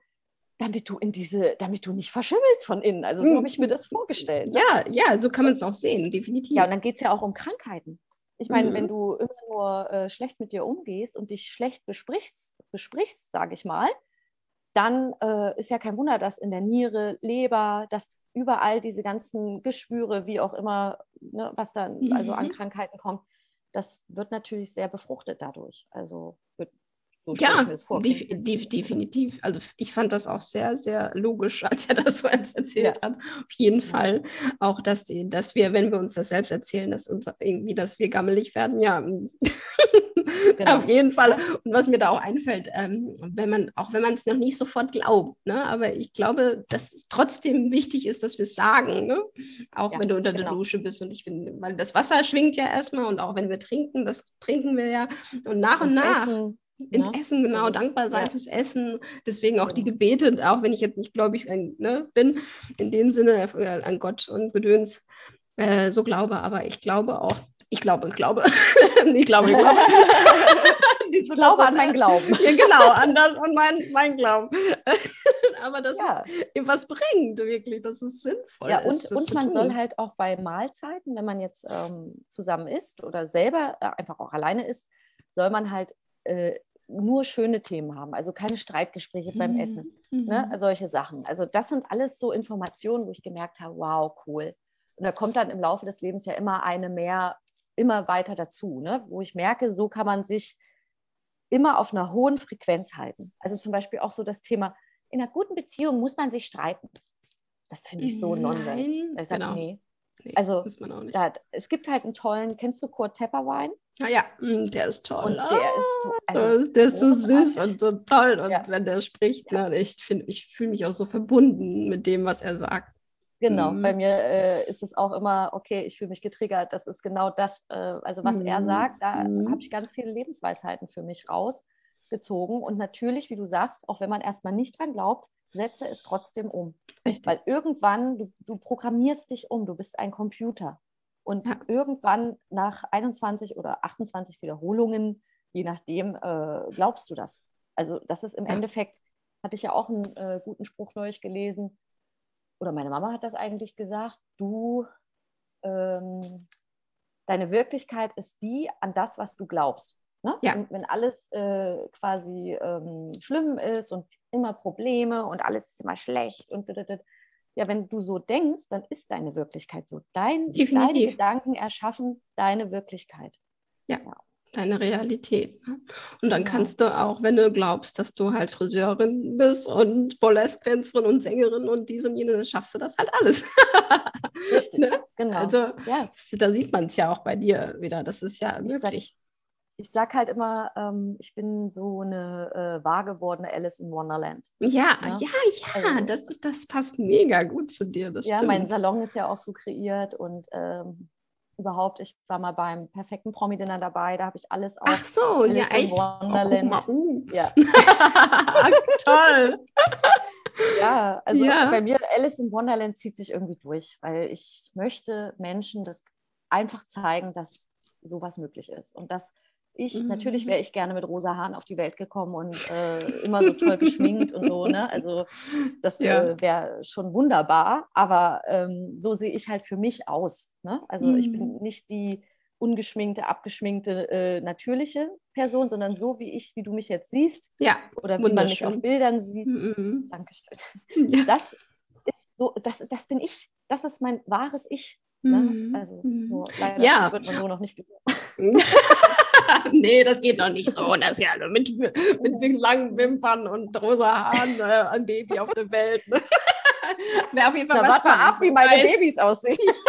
damit du in diese, damit du nicht verschimmelst von innen. Also so Mhm. habe ich mir das vorgestellt. ne? ja, ja, so kann man es auch sehen, definitiv. Ja, und dann geht es ja auch um Krankheiten. Ich meine, Mhm. wenn du immer nur äh, schlecht mit dir umgehst und dich schlecht besprichst, besprichst sage ich mal, dann äh, ist ja kein Wunder, dass in der Niere, Leber, dass überall diese ganzen Geschwüre, wie auch immer, ne, was dann also an Mhm. Krankheiten kommt, das wird natürlich sehr befruchtet dadurch. Also so Ja, def def definitiv. Also ich fand das auch sehr, sehr logisch, als er das so erzählt hat. Auf jeden Fall. Auch, dass, die- dass wir, wenn wir uns das selbst erzählen, dass uns irgendwie, dass wir gammelig werden, ja. Genau. Auf jeden Fall. Und was mir da auch einfällt, ähm, wenn man, auch wenn man es noch nicht sofort glaubt, ne, aber ich glaube, dass es trotzdem wichtig ist, dass wir es sagen, ne? Auch Ja, wenn du unter der genau. Dusche bist. Und ich finde, weil das Wasser schwingt ja erstmal und auch wenn wir trinken, das trinken wir ja. Und nach und Ins nach. Essen, Ins ne? Essen, genau, Also, dankbar sein ja. fürs Essen. Deswegen auch die Genau. Gebete, auch wenn ich jetzt nicht gläubig ne, bin, in dem Sinne äh, an Gott und Gedöns äh, so glaube, aber ich glaube auch, ich glaube, ich glaube, ich glaube, ich glaube. Ich glaube an meinen Glauben. Ja, genau, an das, an mein, mein Glauben. aber dass Ja. es was bringt, wirklich, dass es sinnvoll Ja, ist. und, das und man tun. soll halt auch bei Mahlzeiten, wenn man jetzt ähm, zusammen isst oder selber äh, einfach auch alleine isst, soll man halt äh, nur schöne Themen haben, also keine Streitgespräche beim Essen, Mhm. ne? solche Sachen. Also das sind alles so Informationen, wo ich gemerkt habe, wow, cool. Und da kommt dann im Laufe des Lebens ja immer eine mehr, immer weiter dazu, ne? wo ich merke, so kann man sich immer auf einer hohen Frequenz halten. Also zum Beispiel auch so das Thema, in einer guten Beziehung muss man sich streiten. Das finde ich so Nein, Nonsens. Ich genau. nee. Nee, Also. Da, es gibt halt einen tollen, kennst du Kurt Tepperwein? Ja, ja, mm, der ist toll. Und der ist so, Ah, also der ist so süß und so toll. Und Ja. wenn der spricht, ne, ich finde, ich fühle mich auch so verbunden mit dem, was er sagt. Genau, Mhm. bei mir äh, ist es auch immer, okay, ich fühle mich getriggert. Das ist genau das, äh, also was er Mhm. sagt, da Mhm. habe ich ganz viele Lebensweisheiten für mich rausgezogen. Und natürlich, wie du sagst, auch wenn man erstmal nicht dran glaubt, setze es trotzdem um. Richtig. Weil irgendwann, du, du programmierst dich um, du bist ein Computer. Und Ja. irgendwann nach 21 oder 28 Wiederholungen, je nachdem, äh, glaubst du das. Also das ist im Ja. Endeffekt, hatte ich ja auch einen äh, guten Spruch neulich gelesen, oder meine Mama hat das eigentlich gesagt, du, ähm, deine Wirklichkeit ist die an das, was du glaubst. Ne? Ja. Und wenn alles äh, quasi ähm, schlimm ist und immer Probleme und alles ist immer schlecht und ja, wenn du so denkst, dann ist deine Wirklichkeit so. Dein, deine Definitiv. Gedanken erschaffen deine Wirklichkeit. Deine Realität. Ne? Und dann kannst du auch, wenn du glaubst, dass du halt Friseurin bist und Burlesque-Tänzerin und Sängerin und dies und jenes, dann schaffst du das halt alles. Richtig, Ne? genau. Also ja, da sieht man es ja auch bei dir wieder. Das ist ja möglich. Ich sage halt immer, ähm, ich bin so eine äh, wahr gewordene Alice in Wonderland. Ja, Ja. ja, ja, Also- das, ist, das passt mega gut zu dir. Das Ja, stimmt. mein Salon ist ja auch so kreiert und ähm, überhaupt, ich war mal beim perfekten Promi-Dinner dabei, da habe ich alles auf Ach so, ja, Alice in echt. Oh, guck Wonderland. mal. Uh. ja, Toll. ja, also Ja. bei mir Alice in Wonderland zieht sich irgendwie durch, weil ich möchte Menschen das einfach zeigen, dass sowas möglich ist und dass ich, Mhm. natürlich wäre ich gerne mit rosa Haaren auf die Welt gekommen und äh, immer so toll geschminkt und so, ne? Also das Ja. äh, wäre schon wunderbar, aber ähm, so sehe ich halt für mich aus. Ne? Also ich Mhm. bin nicht die ungeschminkte, abgeschminkte, äh, natürliche Person, sondern so wie ich, wie du mich jetzt siehst Ja. oder wie man mich auf Bildern sieht. Mhm. Dankeschön. Ja. Das ist so, das, das bin ich. Das ist mein wahres Ich. Ne? Mhm. Also Mhm. so, leider Ja. wird man so noch nicht geboren. nee, das geht doch nicht so. Das ist ja nur mit, mit langen Wimpern und rosa Haaren äh, ein Baby auf der Welt. Ne? Wäre auf jeden Fall Na, was warte mal ab, wie meine weiß. Babys aussehen.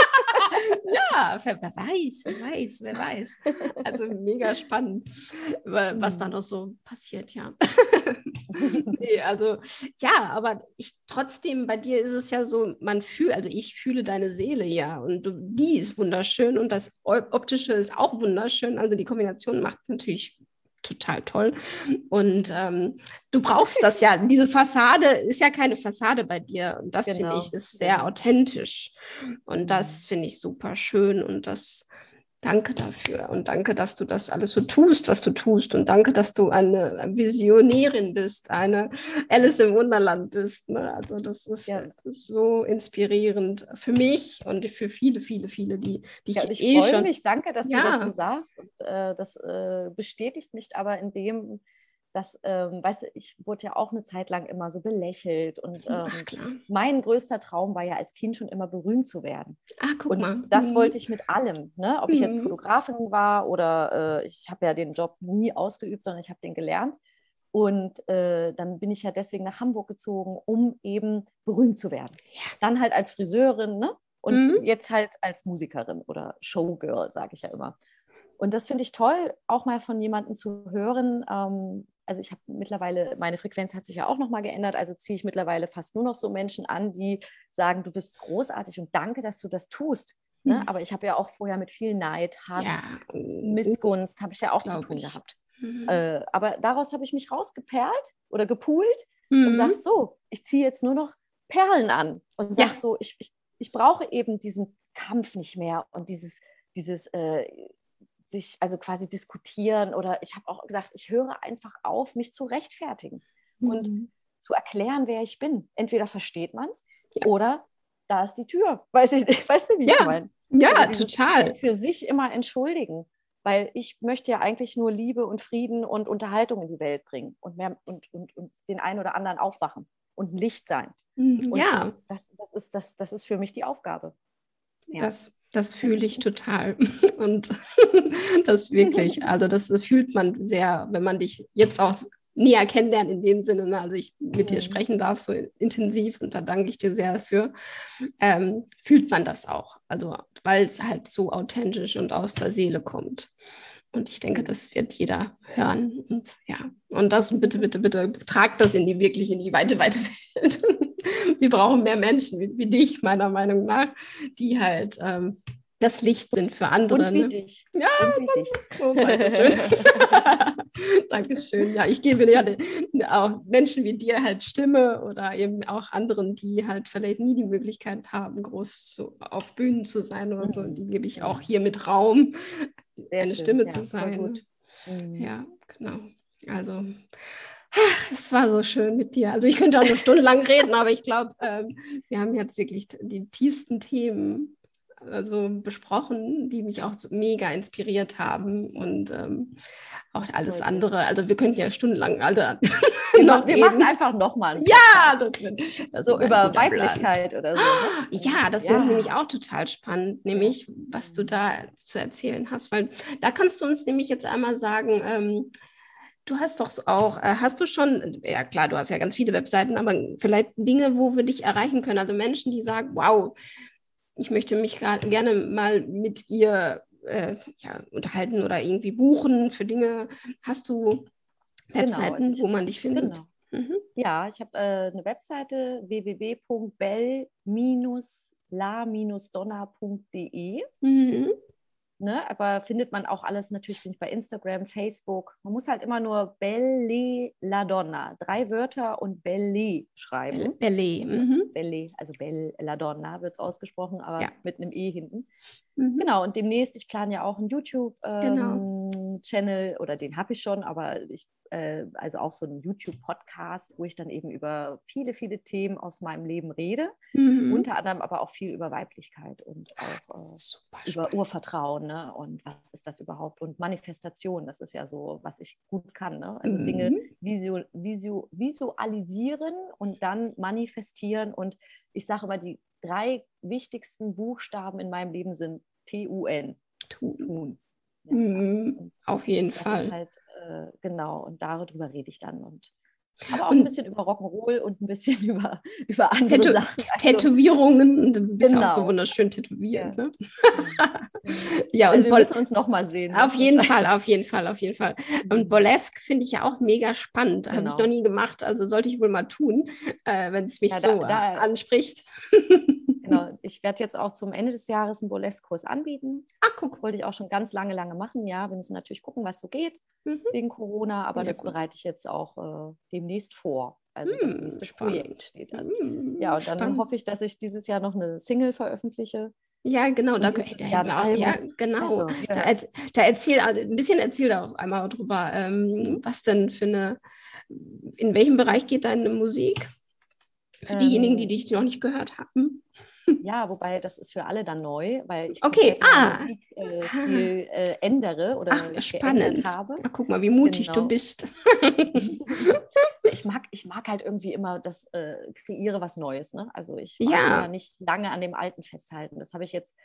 Ja, wer, wer weiß, wer weiß, wer weiß. Also mega spannend, wa- was da noch so passiert, ja. nee, also ja, aber ich trotzdem, bei dir ist es ja so, man fühlt, also ich fühle deine Seele ja und du, die ist wunderschön und das Optische ist auch wunderschön. Also die Kombination macht es natürlich total toll. Und ähm, du brauchst das ja. Diese Fassade ist ja keine Fassade bei dir. Und das finde Genau, ich ist sehr authentisch. Und Mhm. das finde ich super schön. Und das danke dafür. Und danke, dass du das alles so tust, was du tust. Und danke, dass du eine Visionärin bist, eine Alice im Wunderland bist. Ne? Also das ist Ja. so inspirierend für mich und für viele, viele, viele, die, die Ja, ich ich eh freue schon. mich, danke, dass Ja. du das so sagst. Und, äh, das äh, bestätigt mich aber in dem, dass, ähm, weißt du, ich wurde ja auch eine Zeit lang immer so belächelt. Und ähm, Ach klar. mein größter Traum war ja als Kind schon immer berühmt zu werden. Ah, guck Und mal. das Mhm. wollte ich mit allem. Ne? Ob ich jetzt Mhm. Fotografin war oder äh, ich habe ja den Job nie ausgeübt, sondern ich habe den gelernt. Und äh, dann bin ich ja deswegen nach Hamburg gezogen, um eben berühmt zu werden. Ja. Dann halt als Friseurin ne? und Mhm. jetzt halt als Musikerin oder Showgirl, sage ich ja immer. Und das finde ich toll, auch mal von jemandem zu hören. Ähm, also ich habe mittlerweile, meine Frequenz hat sich ja auch nochmal geändert, also ziehe ich mittlerweile fast nur noch so Menschen an, die sagen, du bist großartig und danke, dass du das tust. Ne? Mhm. Aber ich habe ja auch vorher mit viel Neid, Hass, Ja. Missgunst, habe ich ja auch zu tun ich. gehabt. Mhm. Äh, aber daraus habe ich mich rausgeperlt oder gepoolt und Mhm. sag so, ich ziehe jetzt nur noch Perlen an und sag Ja. so, ich, ich, ich brauche eben diesen Kampf nicht mehr und dieses, dieses äh, sich also quasi diskutieren oder ich habe auch gesagt, ich höre einfach auf, mich zu rechtfertigen und Mhm. zu erklären, wer ich bin. Entweder versteht man es oder da ist die Tür. Weiß ich, weißt du, wie ich Ja, meine? ja, Also total. Für sich immer entschuldigen. Weil ich möchte ja eigentlich nur Liebe und Frieden und Unterhaltung in die Welt bringen und, mehr, und, und, und den einen oder anderen aufwachen und Licht sein. Mhm. Und Ja, das, das, ist, das, das ist für mich die Aufgabe. ja. das, das fühle ich total. Und das wirklich, also das fühlt man sehr, wenn man dich jetzt auch näher kennenlernen in dem Sinne, ne? also ich mit dir mhm. sprechen darf so intensiv und da danke ich dir sehr dafür, ähm, fühlt man das auch. Also weil es halt so authentisch und aus der Seele kommt. Und ich denke, das wird jeder hören. Und ja, und das bitte, bitte, bitte, tragt das in die wirklich in die weite, weite Welt. Wir brauchen mehr Menschen wie, wie dich, meiner Meinung nach, die halt ähm, das Licht sind für andere. Und wie ne? dich. Ja, und wie dich. Oh, Dankeschön. Dankeschön. Ja, ich gebe ja auch Menschen wie dir halt Stimme oder eben auch anderen, die halt vielleicht nie die Möglichkeit haben, groß zu, auf Bühnen zu sein oder so. Die gebe ich auch hier mit Raum, Sehr eine schön. Stimme ja, zu sein. Mhm. Ja, genau. Also es war so schön mit dir. Also ich könnte auch eine Stunde lang reden, aber ich glaube, ähm, wir haben jetzt wirklich die tiefsten Themen also besprochen, die mich auch so mega inspiriert haben und ähm, auch alles andere. Also wir könnten ja stundenlang alle genau, wir machen einfach nochmal. Ja, das, das so über Weiblichkeit Plan. oder so. Ne? Ja, das ja. wäre nämlich auch total spannend, nämlich was du da zu erzählen hast, weil da kannst du uns nämlich jetzt einmal sagen. Ähm, Du hast doch auch, äh, hast du schon, ja klar, du hast ja ganz viele Webseiten, aber vielleicht Dinge, wo wir dich erreichen können. Also Menschen, die sagen, wow, ich möchte mich gerne mal mit ihr äh, ja, unterhalten oder irgendwie buchen für Dinge. Hast du genau, Webseiten, genau, wo man dich findet? Genau. Mhm. Ja, ich habe äh, eine Webseite www.bell-la-donna.de. Mhm. Ne? Aber findet man auch alles natürlich bei Instagram, Facebook. Man muss halt immer nur Belle la Donna, drei Wörter und Belle schreiben. Belle. Mhm. Belle, also Belle la Donna wird es ausgesprochen, aber ja. mit einem E hinten. Mhm. Genau, und demnächst, ich plane ja auch einen YouTube-Channel ähm, oder den habe ich schon, aber ich äh, also auch so einen YouTube-Podcast, wo ich dann eben über viele, viele Themen aus meinem Leben rede. Mhm. Unter anderem aber auch viel über Weiblichkeit und auch äh, über Urvertrauen. Ne? Und was ist das überhaupt? Und Manifestation, das ist ja so, was ich gut kann. Ne? Also mhm. Dinge visu visu visualisieren und dann manifestieren. Und ich sage immer, die drei wichtigsten Buchstaben in meinem Leben sind T-U-N. Tun. Ja. Mhm, auf jeden Fall. Halt, äh, genau, und darüber rede ich dann. Und aber auch und, ein bisschen über Rock'n'Roll und ein bisschen über, über andere Tätow Sachen. Also, Tätowierungen, du bist genau. auch so wunderschön tätowiert. Ja, ne? ja und also wir müssen uns nochmal sehen. Auf jeden Fall, auf jeden Fall, auf jeden Fall. Und mhm. Burlesque finde ich ja auch mega spannend. Genau. Habe ich noch nie gemacht, also sollte ich wohl mal tun, äh, wenn es mich ja, da, so da, anspricht. Genau, ich werde jetzt auch zum Ende des Jahres einen Burlesque-Kurs anbieten. Ach, guck. Wollte ich auch schon ganz lange, lange machen. Ja, wir müssen natürlich gucken, was so geht mhm. wegen Corona, aber ja, das gut. bereite ich jetzt auch äh, demnächst vor. Also mhm, das nächste spannend. Projekt steht an. Mhm, ja, und dann spannend. hoffe ich, dass ich dieses Jahr noch eine Single veröffentliche. Ja, genau, da, ja, da, ja, genau. Also, ja. Da, da, erzähl ein bisschen erzähl da auch einmal drüber, ähm, was denn für eine, in welchem Bereich geht deine Musik? Für diejenigen, die ähm. dich noch nicht gehört haben. Ja, wobei das ist für alle dann neu, weil ich okay. ah. Musik, äh, äh, ändere oder Ach, spannend. habe. Ach, guck mal, wie mutig genau. du bist. ich, mag, ich mag halt irgendwie immer das äh, kreiere was Neues. Ne? Also ich mag ja. nicht lange an dem Alten festhalten. Das habe ich jetzt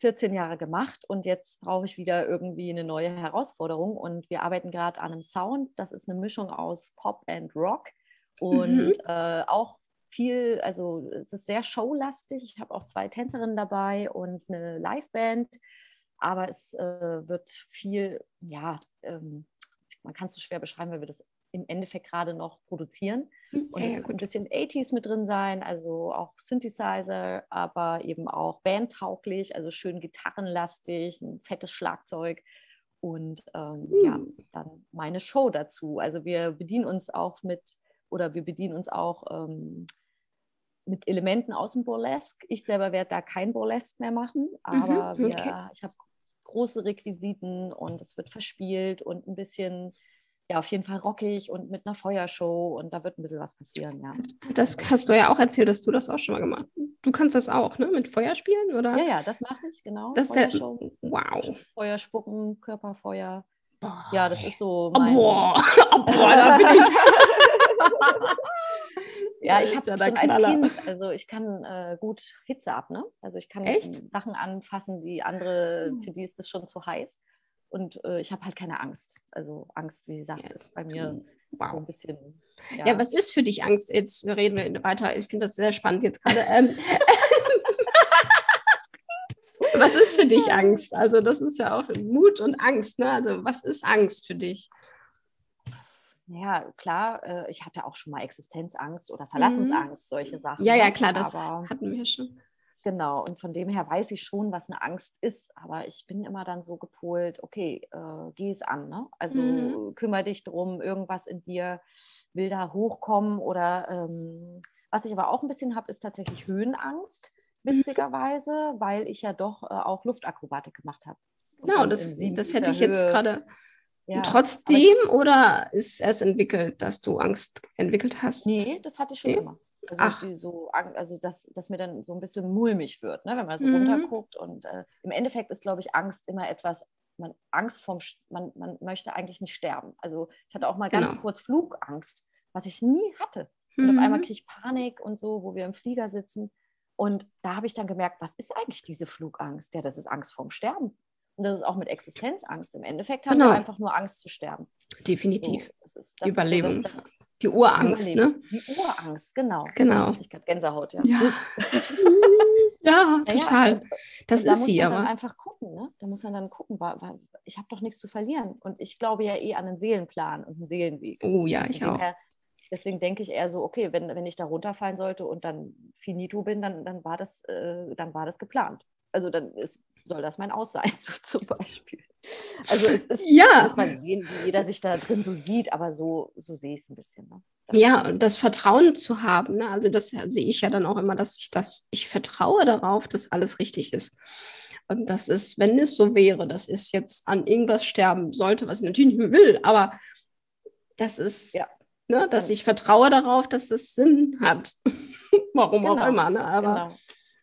14 Jahre gemacht und jetzt brauche ich wieder irgendwie eine neue Herausforderung. Und wir arbeiten gerade an einem Sound. Das ist eine Mischung aus Pop und Rock und mhm. äh, auch viel, also es ist sehr showlastig. Ich habe auch zwei Tänzerinnen dabei und eine Liveband, aber es äh, wird viel, ja, ähm, man kann es so schwer beschreiben, weil wir das im Endeffekt gerade noch produzieren. Hm, und es ja, wird ein bisschen 80s mit drin sein, also auch Synthesizer, aber eben auch bandtauglich, also schön gitarrenlastig, ein fettes Schlagzeug und ähm, mhm. ja, hm. dann meine Show dazu. Also wir bedienen uns auch mit oder wir bedienen uns auch ähm, mit Elementen aus dem Burlesque. Ich selber werde da kein Burlesque mehr machen, mhm, aber mhm, okay. wir, ich habe große Requisiten und es wird verspielt und ein bisschen, ja, auf jeden Fall rockig und mit einer Feuershow und da wird ein bisschen was passieren, ja. Das hast du ja auch erzählt, dass du das auch schon mal gemacht hast. Du kannst das auch, ne? Mit Feuer spielen, oder? Ja, ja, das mache ich, genau. Das Feuershow. Der, wow. Feuer spucken, Körperfeuer. Boah. Ja, das ist so. Mein... Oh, boah. Oh, boah, da bin ich. Ja, ich habe ja schon als Kind, also ich kann äh, gut Hitze ab, ne? Also ich kann Echt? Sachen anfassen, die andere, Hm. für die ist das schon zu heiß. Und äh, ich habe halt keine Angst. Also Angst, wie gesagt, Ja, ist bei mir so Wow. ein bisschen. Ja. was ist für dich Angst? Jetzt reden wir weiter. Ich finde das sehr spannend jetzt gerade. Ähm, was ist für dich Angst? Also, das ist ja auch Mut und Angst. Ne? Also, was ist Angst für dich? Ja, klar, äh, ich hatte auch schon mal Existenzangst oder Verlassensangst, solche Sachen. Mhm. Ja, ja, ne? klar, das Aber hatten wir schon. genau, und von dem her weiß ich schon, was eine Angst ist, aber ich bin immer dann so gepolt, okay, äh, geh es an, ne? Also Mhm. kümmere dich drum, irgendwas in dir will da hochkommen oder ähm, was ich aber auch ein bisschen habe, ist tatsächlich Höhenangst, Mhm. witzigerweise, weil ich ja doch äh, auch Luftakrobatik gemacht habe. Genau, das, das hätte ich jetzt gerade. Ja, Trotzdem oder ist es entwickelt, dass du Angst entwickelt hast? Nee, das hatte ich schon Nee? immer. Also, Ach. so, also dass, dass mir dann so ein bisschen mulmig wird, ne? wenn man so Mhm. runterguckt. Und äh, im Endeffekt ist, glaube ich, Angst immer etwas, man Angst vom, man, man möchte eigentlich nicht sterben. Also ich hatte auch mal ganz Genau. kurz Flugangst, was ich nie hatte. Und auf einmal Mhm. kriege ich Panik und so, wo wir im Flieger sitzen. Und da habe ich dann gemerkt, was ist eigentlich diese Flugangst? Ja, das ist Angst vorm Sterben. Und das ist auch mit Existenzangst. Im Endeffekt haben Genau. wir einfach nur Angst zu sterben. So, Definitiv. das ist, das Die ist so das- das- die Urangst, ne? Überleben. Die Urangst, genau. Genau. Ich gerade Gänsehaut, ja. Ja. ja, Naja, total. und- Das da ist muss sie man dann aber. einfach gucken, ne? Da muss man dann gucken, weil, ich habe doch nichts zu verlieren. Und ich glaube ja eh an einen Seelenplan und einen Seelenweg. Oh ja, ich auch. her- deswegen denke ich eher so, okay, wenn, wenn ich da runterfallen sollte und dann finito bin, dann, dann, war, das, äh, dann war das geplant. Also dann ist, soll das mein Aus sein, so zum Beispiel. Also es ist, Ja. muss man sehen, wie jeder sich da drin so sieht, aber so, so sehe ich es ein bisschen. Ne? Das Ja, und das Vertrauen zu haben, ne? also das sehe ich ja dann auch immer, dass ich das, ich vertraue darauf, dass alles richtig ist. Und das ist, wenn es so wäre, dass es jetzt an irgendwas sterben sollte, was ich natürlich nicht will, aber das ist, Ja. ne, dass ich vertraue darauf, dass es Sinn hat. Warum auch Genau, immer, ne? Aber genau.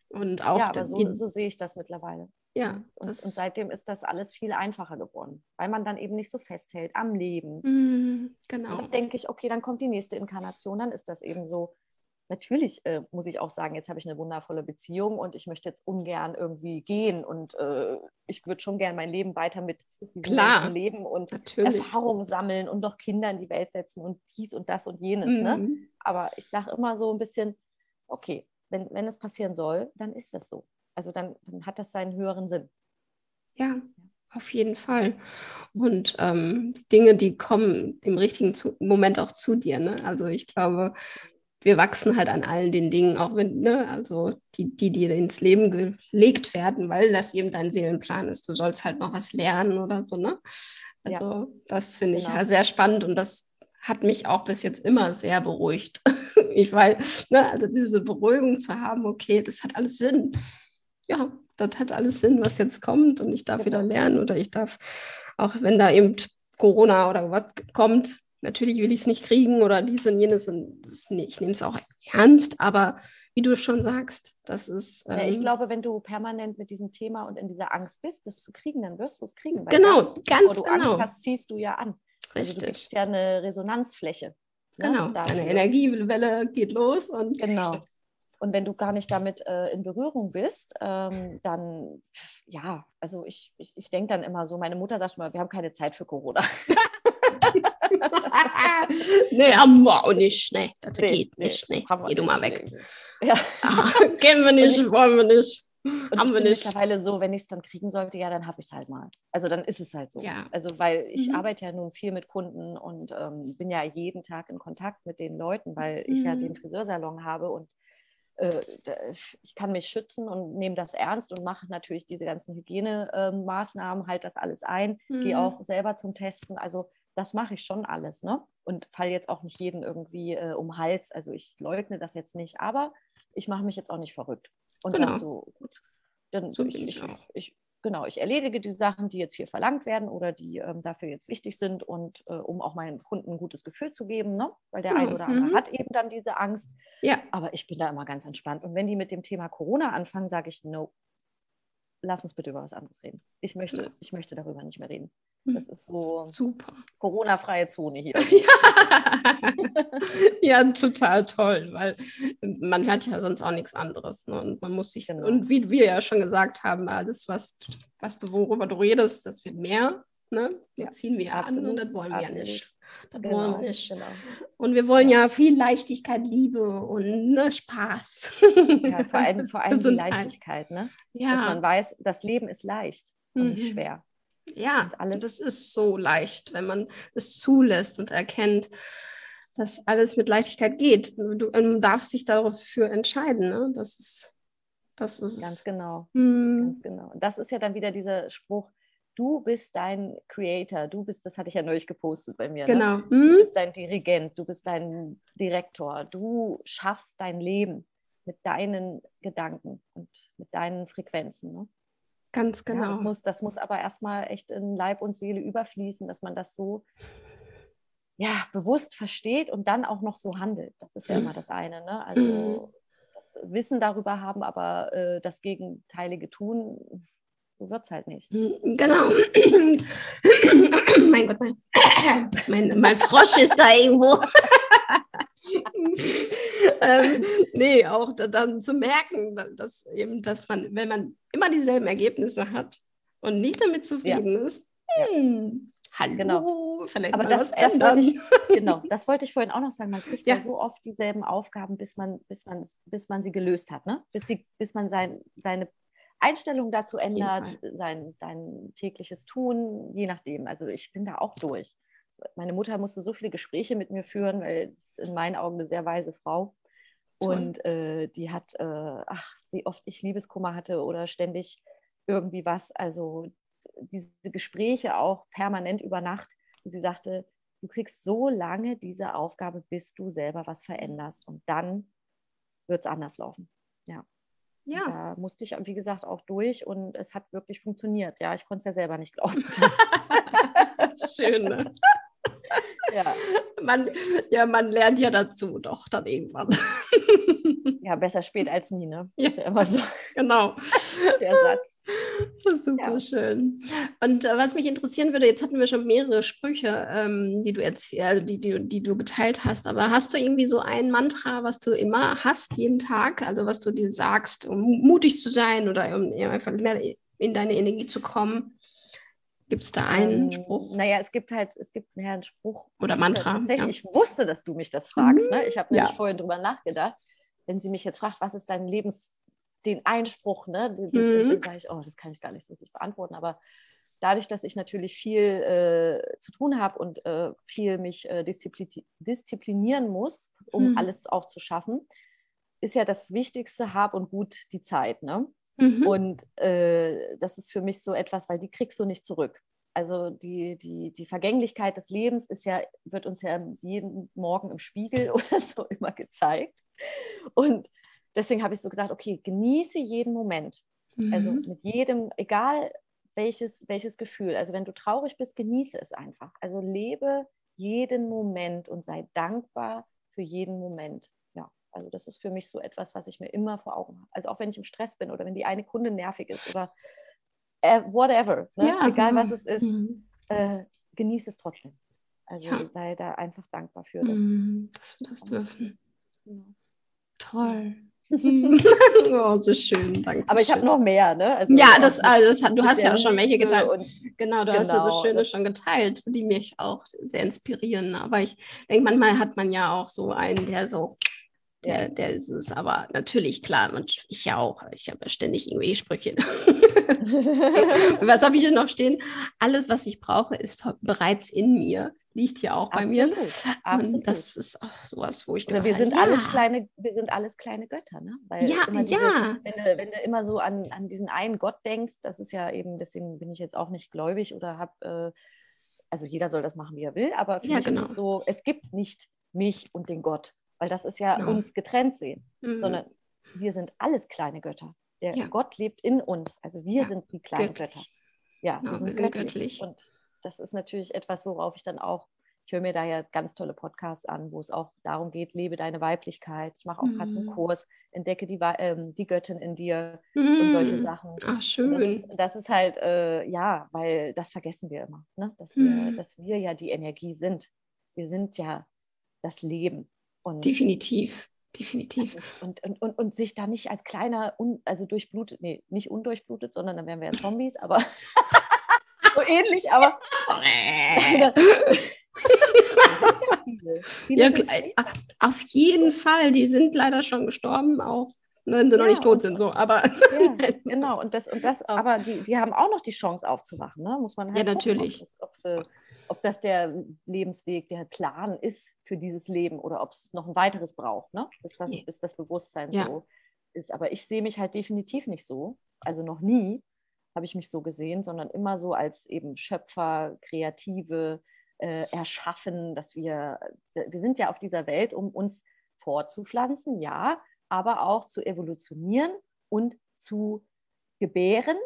Und auch Ja, aber so, die, so sehe ich das mittlerweile. ja, Und, das, und seitdem ist das alles viel einfacher geworden, weil man dann eben nicht so festhält am Leben. Mm, Und genau. dann denke ich, okay, dann kommt die nächste Inkarnation, dann ist das eben so. Natürlich äh, muss ich auch sagen, jetzt habe ich eine wundervolle Beziehung und ich möchte jetzt ungern irgendwie gehen und äh, ich würde schon gern mein Leben weiter mit Klar. Menschen leben und Natürlich. Erfahrungen sammeln und noch Kinder in die Welt setzen und dies und das und jenes. Ne? Mhm. Aber ich sage immer so ein bisschen, okay, wenn, wenn es passieren soll, dann ist das so. Also dann, dann hat das seinen höheren Sinn. Ja, auf jeden Fall. Und ähm, die Dinge, die kommen im richtigen zu Moment auch zu dir. Ne? Also ich glaube, wir wachsen halt an allen den Dingen, auch wenn, ne, also die, die dir ins Leben gelegt werden, weil das eben dein Seelenplan ist. Du sollst halt noch was lernen oder so, ne? Ja. Also das finde ich Genau. sehr spannend und das hat mich auch bis jetzt immer sehr beruhigt. ich weiß, ne, also diese Beruhigung zu haben, okay, das hat alles Sinn. Ja, das hat alles Sinn, was jetzt kommt und ich darf wieder Genau. lernen oder ich darf, auch wenn da eben Corona oder was kommt, natürlich will ich es nicht kriegen oder dies und jenes und das, nee, ich nehme es auch ernst, aber wie du schon sagst, das ist. Ja, ich ähm, glaube, wenn du permanent mit diesem Thema und in dieser Angst bist, das zu kriegen, dann wirst du es kriegen. Genau, das, ganz du genau. Angst hast, ziehst du ja an. Also du Richtig. gibst ja eine Resonanzfläche. ne, Genau, dafür. deine Energiewelle geht los und Genau. Und wenn du gar nicht damit äh, in Berührung bist, ähm, dann, ja, also ich, ich, ich denke dann immer so, meine Mutter sagt immer, wir haben keine Zeit für Corona. nee, haben wir auch nicht. Nee, das Nee, geht nee, nicht. Nee, geh du mal weg. Ja. Ah, Kennen wir nicht, ich- wollen wir nicht. Und Haben ich wir bin nicht. mittlerweile so, wenn ich es dann kriegen sollte, ja, dann habe ich es halt mal. Also dann ist es halt so. Ja. Also weil ich Mhm. arbeite ja nun viel mit Kunden und ähm, bin ja jeden Tag in Kontakt mit den Leuten, weil ich ja Mhm. den Friseursalon habe und äh, ich kann mich schützen und nehme das ernst und mache natürlich diese ganzen Hygienemaßnahmen, halt das alles ein, gehe Mhm. auch selber zum Testen. Also das mache ich schon alles, ne? Und falle jetzt auch nicht jeden irgendwie äh, um Hals. Also ich leugne das jetzt nicht, aber ich mache mich jetzt auch nicht verrückt. Und Genau. sag so, gut, dann So ich, ich auch. ich, genau, ich erledige die Sachen, die jetzt hier verlangt werden oder die ähm, dafür jetzt wichtig sind und äh, um auch meinen Kunden ein gutes Gefühl zu geben, ne? weil der Genau, ein oder andere mhm. hat eben dann diese Angst. Ja, Aber ich bin da immer ganz entspannt. Und wenn die mit dem Thema Corona anfangen, sage ich, no, lass uns bitte über was anderes reden. Ich möchte, Ja. ich möchte darüber nicht mehr reden. Das ist so super. Corona-freie Zone hier. ja. ja, total toll, weil man hört ja sonst auch nichts anderes. Ne? Und man muss sich, genau. und wie wir ja schon gesagt haben, alles, was, was du, worüber du redest, das wird mehr. Ne? Ja. ziehen wir Absolut. an und das wollen wir Absolut. ja nicht. Das genau, wollen wir nicht. Genau. Und wir wollen ja viel Leichtigkeit, Liebe und ne, Spaß. Ja, vor allem, vor allem die Leichtigkeit, ne? Ja. Dass man weiß, das Leben ist leicht und mhm. nicht schwer. Ja, und alles. das ist so leicht, wenn man es zulässt und erkennt, dass alles mit Leichtigkeit geht. Du, du darfst dich dafür entscheiden. Ne? Das ist, das ist ganz genau. Hm. Ganz genau. Das ist ja dann wieder dieser Spruch, du bist dein Creator, du bist, das hatte ich ja neulich gepostet bei mir. Ne? Genau. Ne? Du hm? bist dein Dirigent, du bist dein Direktor, du schaffst dein Leben mit deinen Gedanken und mit deinen Frequenzen. Ne? Ganz genau. Ja, das, muss, das muss aber erstmal echt in Leib und Seele überfließen, dass man das so ja, bewusst versteht und dann auch noch so handelt. Das ist ja immer das eine. Ne? Also das Wissen darüber haben, aber äh, das Gegenteilige tun, so wird es halt nicht. Mhm, genau. mein Gott, mein, mein, mein Frosch ist da irgendwo. ähm, nee, auch da, dann zu merken, dass eben, dass man, wenn man immer dieselben Ergebnisse hat und nicht damit zufrieden ja. ist, hm, hallo, genau. vielleicht Aber das, das wollte ich, genau, das wollte ich vorhin auch noch sagen. Man kriegt ja. ja, so oft dieselben Aufgaben, bis man, bis man, bis man sie gelöst hat, ne? bis, sie, bis man sein, seine Einstellung dazu ändert, sein, sein tägliches Tun, je nachdem. Also ich bin da auch durch. Meine Mutter musste so viele Gespräche mit mir führen, weil es in meinen Augen eine sehr weise Frau. Und äh, die hat, äh, ach, wie oft ich Liebeskummer hatte oder ständig irgendwie was. Also diese Gespräche auch permanent über Nacht. Sie sagte, du kriegst so lange diese Aufgabe, bis du selber was veränderst. Und dann wird es anders laufen. Ja. Ja. da musste ich, wie gesagt, auch durch und es hat wirklich funktioniert. Ja, ich konnte es ja selber nicht glauben. Schön, ne? Ja. Man, ja, man lernt ja dazu doch dann irgendwann. Ja, besser spät als nie, ne? Ja. Ist ja immer so. Genau. Der Satz. Super ja. schön. Und äh, was mich interessieren würde, jetzt hatten wir schon mehrere Sprüche, ähm, die du erzähl, also die, die, die du geteilt hast, aber hast du irgendwie so ein Mantra, was du immer hast, jeden Tag, also was du dir sagst, um mutig zu sein oder um einfach mehr in deine Energie zu kommen? Gibt es da einen ähm, Spruch? Naja, es gibt halt, es gibt ja einen Spruch. Oder Mantra. Tatsächlich, ja. Ich wusste, dass du mich das fragst. Ne? Ich habe nämlich ja. vorhin drüber nachgedacht. Wenn sie mich jetzt fragt, was ist dein Lebens, den Einspruch, ne? Mhm. Dann sage ich, oh, das kann ich gar nicht so richtig beantworten. Aber dadurch, dass ich natürlich viel äh, zu tun habe und äh, viel mich äh, disziplin disziplinieren muss, um mhm. alles auch zu schaffen, ist ja das Wichtigste, hab und gut die Zeit. Ne? Mhm. Und äh, das ist für mich so etwas, weil die kriegst du nicht zurück. Also die, die, die Vergänglichkeit des Lebens ist ja, wird uns ja jeden Morgen im Spiegel oder so immer gezeigt. Und deswegen habe ich so gesagt, okay, genieße jeden Moment. Also mhm. Also mit jedem, egal welches, welches Gefühl. Also wenn du traurig bist, genieße es einfach. Also lebe jeden Moment und sei dankbar für jeden Moment. Also das ist für mich so etwas, was ich mir immer vor Augen habe. Also auch wenn ich im Stress bin oder wenn die eine Kunde nervig ist oder äh, whatever, ne? ja, egal was es ist, mhm. äh, genieße es trotzdem. Also ja. sei da einfach dankbar für das. Mhm, dass wir das dürfen. Ja. Toll. oh, so schön, danke. Aber ich habe noch mehr, ne? Also ja, das, also das hat, du hast ja auch schon welche geteilt. Und genau, du genau, hast ja so genau, schöne schon geteilt, die mich auch sehr inspirieren. Aber ich denke, manchmal hat man ja auch so einen, der so der, der ist es aber natürlich klar und ich ja auch. Ich habe ja ständig irgendwie Sprüche. was habe ich denn noch stehen? Alles, was ich brauche, ist bereits in mir. Liegt hier auch bei Absolut. mir. Absolut. Und das ist auch sowas, wo ich Oder wir sind ja. alles kleine, wir sind alles kleine Götter, ne? Weil ja, diese, ja. Wenn du, wenn du immer so an, an diesen einen Gott denkst, das ist ja eben, deswegen bin ich jetzt auch nicht gläubig oder habe, äh, also jeder soll das machen, wie er will, aber für ja, mich genau. ist es so, es gibt nicht mich und den Gott weil das ist ja, ja. uns getrennt sehen, mhm. sondern wir sind alles kleine Götter. Der ja. Gott lebt in uns, also wir ja. sind die kleinen göttlich. Götter. Ja, genau, wir sind, wir sind göttlich. göttlich. Und das ist natürlich etwas, worauf ich dann auch ich höre mir da ja ganz tolle Podcasts an, wo es auch darum geht, lebe deine Weiblichkeit. Ich mache auch gerade so einen Mhm. Kurs, entdecke die, ähm, die Göttin in dir und solche Mm. Sachen. Ach, Und Das schön. ist, das ist halt, äh, ja, weil das vergessen wir immer, ne? dass, wir, Mhm. dass wir ja die Energie sind. Wir sind ja das Leben. Und, Definitiv. Definitiv. und, und, und, und sich da nicht als kleiner, un, also durchblutet, nee, nicht undurchblutet, sondern dann wären wir ja Zombies, aber so ähnlich, aber viele. Viele Ja, auf jeden Fall. Die sind leider schon gestorben, auch wenn sie noch Ja, nicht tot und- sind. So. Aber Ja, genau. Und das, und das, aber die, die haben auch noch die Chance aufzuwachen, ne? Muss man halt Ja, gucken, natürlich. Ob, das, ob, sie, ob das der Lebensweg, der Plan ist für dieses Leben oder ob es noch ein weiteres braucht, ne? Bis das, Ja. bis das Bewusstsein so ist. Aber ich sehe mich halt definitiv nicht so. Also noch nie habe ich mich so gesehen, sondern immer so als eben Schöpfer, Kreative, äh, erschaffen, dass wir, wir sind ja auf dieser Welt, um uns fortzupflanzen, ja, aber auch zu evolutionieren und zu gebären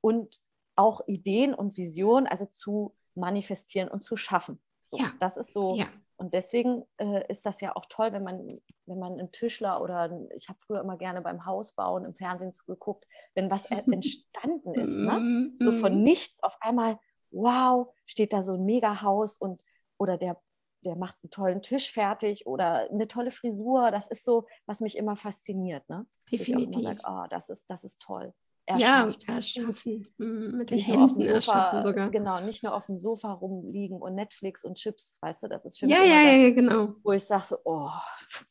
und auch Ideen und Visionen, also zu manifestieren und zu schaffen. So, Ja. Das ist so. ja, Und deswegen äh, ist das ja auch toll, wenn man, wenn man einen Tischler oder ein, ich habe früher immer gerne beim Hausbauen im Fernsehen zugeguckt, wenn was e- entstanden ist, ne? Mm, so von nichts auf einmal, wow, steht da so ein Mega-Haus und oder der, der macht einen tollen Tisch fertig oder eine tolle Frisur. Das ist so, was mich immer fasziniert. Ne? Ich Definitiv. sage, oh, das ist, das ist toll. Ja, Erschafft. erschaffen. Mm, Mit den Nicht Händen dem erschaffen sogar. genau, nicht nur auf dem Sofa rumliegen und Netflix und Chips, weißt du, das ist für mich Ja, ja, das, ja, ja, genau. wo ich sage so, oh,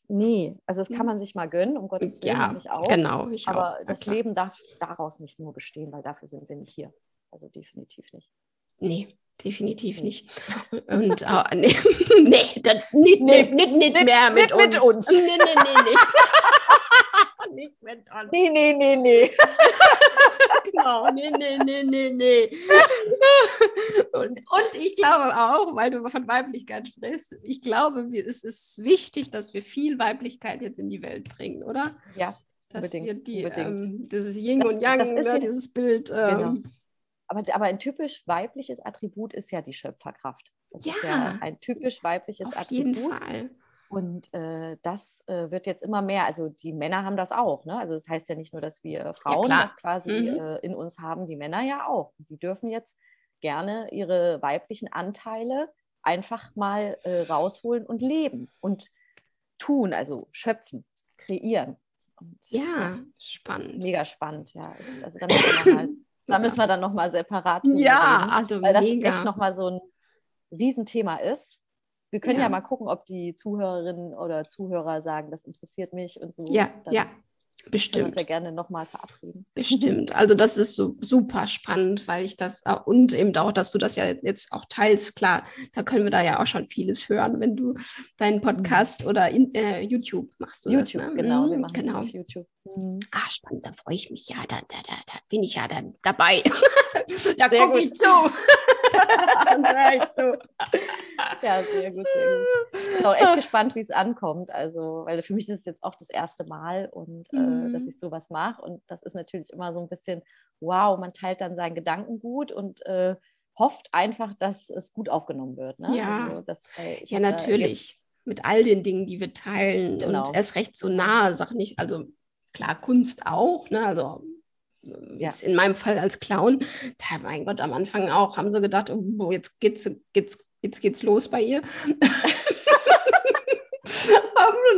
nee, also das kann man sich mal gönnen, um Gottes Willen, Ja, nicht auch. genau. Ich Aber auch. Ja, das klar. Leben darf daraus nicht nur bestehen, weil dafür sind wir nicht hier. Also definitiv nicht. Nee, definitiv Nee. nicht. Und äh, nee, nee, das, nicht, Nee, nicht, nicht, nicht mehr mit, nicht mit uns. Nee, nee, nee, nee. nicht mit uns. Nee, nee, nee, nee. Genau, nee, nee, nee, nee, nee. Und, und ich glaube auch, weil du von Weiblichkeit sprichst, ich glaube, es ist wichtig, dass wir viel Weiblichkeit jetzt in die Welt bringen, oder? Ja, Dass Unbedingt, wir die, unbedingt. ähm, dieses Yin Das- und Yang, das ist ne, ja- dieses Bild. Ähm, Genau. Aber, aber ein typisch weibliches Attribut ist ja die Schöpferkraft. Das ist ja Ja. ein typisch weibliches Auf Attribut. jeden Fall. Und äh, das äh, wird jetzt immer mehr. Also die Männer haben das auch. Ne? Also das heißt ja nicht nur, dass wir Frauen klar. das quasi Mhm. äh, in uns haben, die Männer ja auch. Die dürfen jetzt gerne ihre weiblichen Anteile einfach mal äh, rausholen und leben und tun, also schöpfen, kreieren. Und, Ja, spannend. mega spannend, ja. Es- Also da müssen wir, mal, da müssen wir dann nochmal separat Ja, reden, also weil das mega. echt nochmal so ein Riesenthema ist. Wir können ja. Ja. mal gucken, ob die Zuhörerinnen oder Zuhörer sagen, das interessiert mich und so. Ja, Dann ja, können wir uns bestimmt. ja gerne nochmal verabreden. Bestimmt. Also das ist so super spannend, weil ich das äh, und eben auch, dass du das ja jetzt auch teilst, klar, da können wir da ja auch schon vieles hören, wenn du deinen Podcast oder in, äh, YouTube machst. Du YouTube, das, ne? genau. Wir Mhm, machen genau. das auf YouTube. Mhm. Ah, spannend, da freue ich mich. Ja, da, da, da, da bin ich ja dann dabei. da gucke ich zu. Dann hör ich zu. Ja, sehr gut, gut. Ich bin auch echt gespannt, wie es ankommt. Also, weil für mich ist es jetzt auch das erste Mal und äh, Mhm. dass ich sowas mache. Und das ist natürlich immer so ein bisschen, wow, man teilt dann seinen Gedankengut und äh, hofft einfach, dass es gut aufgenommen wird. Ne? Ja. also, dass, äh, Ja, da jetzt- natürlich. Mit all den Dingen, die wir teilen Genau. und erst recht so nahe Sachen nicht. Also klar, Kunst auch, ne? Also äh, Ja. jetzt in meinem Fall als Clown, da, mein Gott, am Anfang auch, haben sie gedacht, oh, jetzt geht's, geht's, jetzt geht's los bei ihr.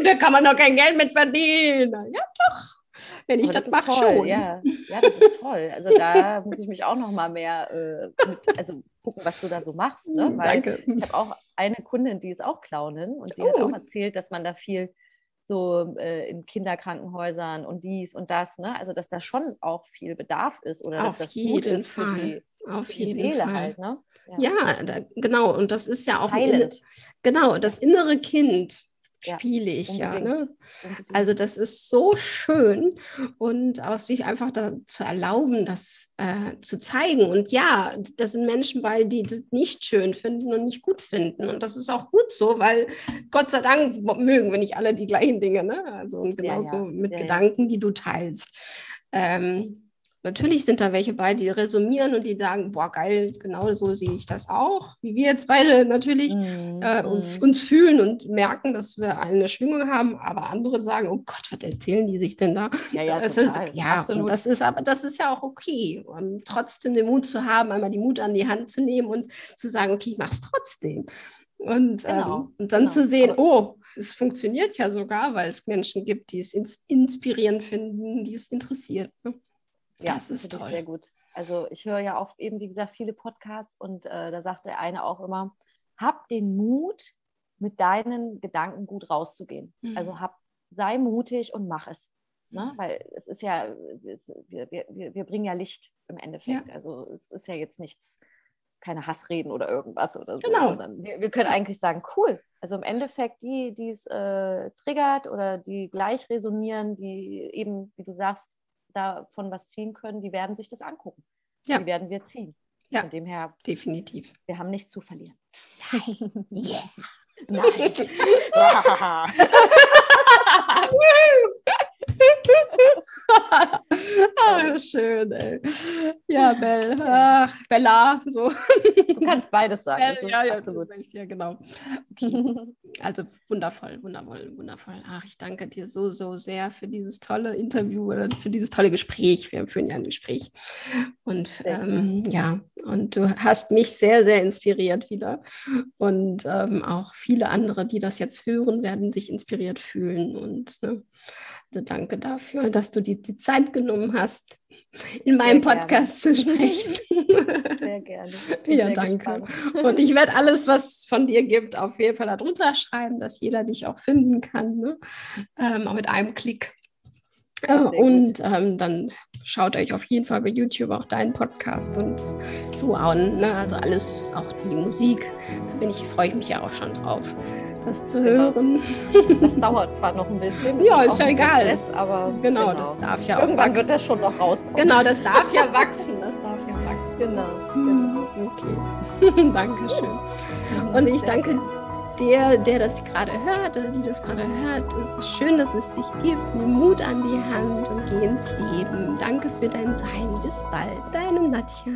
Da kann man doch kein Geld mit verdienen. Ja, doch. Wenn ich Aber das, ist mache, toll, schon. Ja. ja, das ist toll. Also da muss ich mich auch noch mal mehr äh, mit, also gucken, was du da so machst. Ne? Hm, Weil Danke. Ich habe auch eine Kundin, die ist auch Clownin und die hat Oh. auch erzählt, dass man da viel so äh, in Kinderkrankenhäusern und dies und das, ne? Also dass da schon auch viel Bedarf ist oder Auf dass das gut jeden ist für Fall. die, Auf für die jeden Seele Fall. halt, ne? Ja, da, genau. Und das ist ja auch inne- Heilend. genau das innere Kind Ja, spiele ich ja. unbedingt. Ne? Also das ist so schön und auch sich einfach da zu erlauben, das äh, zu zeigen. Und ja, da sind Menschen bei, die das nicht schön finden und nicht gut finden. Und das ist auch gut so, weil Gott sei Dank mögen wir nicht alle die gleichen Dinge. Ne? Also und Ja, genauso ja. mit Ja, ja. Gedanken, die du teilst. Ähm, Natürlich sind da welche bei, die resümieren und die sagen, boah, geil, genau so sehe ich das auch, wie wir jetzt beide natürlich mm, äh, mm. uns fühlen und merken, dass wir eine Schwingung haben, aber andere sagen, oh Gott, was erzählen die sich denn da? Ja, ja, das total, ist, ja, absolut. das ist aber das ist ja auch okay, um trotzdem den Mut zu haben, einmal die Mut an die Hand zu nehmen und zu sagen, okay, ich mache es trotzdem. Und, genau, ähm, und dann genau. zu sehen, oh, es funktioniert ja sogar, weil es Menschen gibt, die es ins inspirierend finden, die es interessiert. Ne? Ja, das ist toll. sehr gut. Also ich höre ja auch eben, wie gesagt, viele Podcasts und äh, da sagt der eine auch immer, hab den Mut, mit deinen Gedanken gut rauszugehen. Mhm. Also hab, sei mutig und mach es. Ne? Mhm. Weil es ist ja, es, wir, wir, wir bringen ja Licht im Endeffekt. Ja. Also es ist ja jetzt nichts, keine Hassreden oder irgendwas oder so. Genau. Wir, wir können eigentlich sagen, cool. Also im Endeffekt die, die es äh, triggert oder die gleich resonieren, die eben, wie du sagst, davon was ziehen können, die werden sich das angucken. Ja. Die werden wir ziehen. Ja, Von dem her, definitiv. Wir haben nichts zu verlieren. Nein. Yeah. Nein. Ach, schön, ey. Ja, Bell. Ach, Bella. So. Du kannst beides sagen. Ja, ja, ja, absolut. Ja, genau. Okay. Also wundervoll, wundervoll, wundervoll. Ach, ich danke dir so, so sehr für dieses tolle Interview oder für dieses tolle Gespräch. Wir führen ja ein Gespräch. Und ähm, ja, und du hast mich sehr, sehr inspiriert wieder. Und ähm, auch viele andere, die das jetzt hören, werden sich inspiriert fühlen. Und ne, also danke dafür, dass du die, die Zeit genommen hast, in meinem Sehr Podcast gerne. zu sprechen. Sehr gerne. ja, sehr danke. Gespannt. Und ich werde alles, was von dir gibt, auf jeden Fall darunter schreiben, dass jeder dich auch finden kann, ne? ähm, auch mit einem Klick. Äh, und ähm, dann schaut euch auf jeden Fall bei YouTube auch deinen Podcast und so an. Ne? Also alles, auch die Musik. Da bin ich, freue ich mich ja auch schon drauf das zu genau. hören. Das dauert zwar noch ein bisschen. Ja, ist ja egal. Prozess, aber genau, genau, das darf ja Irgendwann wachsen. wird das schon noch rauskommen. Genau, das darf ja wachsen. Das darf ja wachsen. Genau. genau. Okay. Dankeschön. Und ich danke der, der das gerade hört oder die das gerade hört. Es ist schön, dass es dich gibt. Nimm Mut an die Hand und geh ins Leben. Danke für dein Sein. Bis bald. Deine Nadja.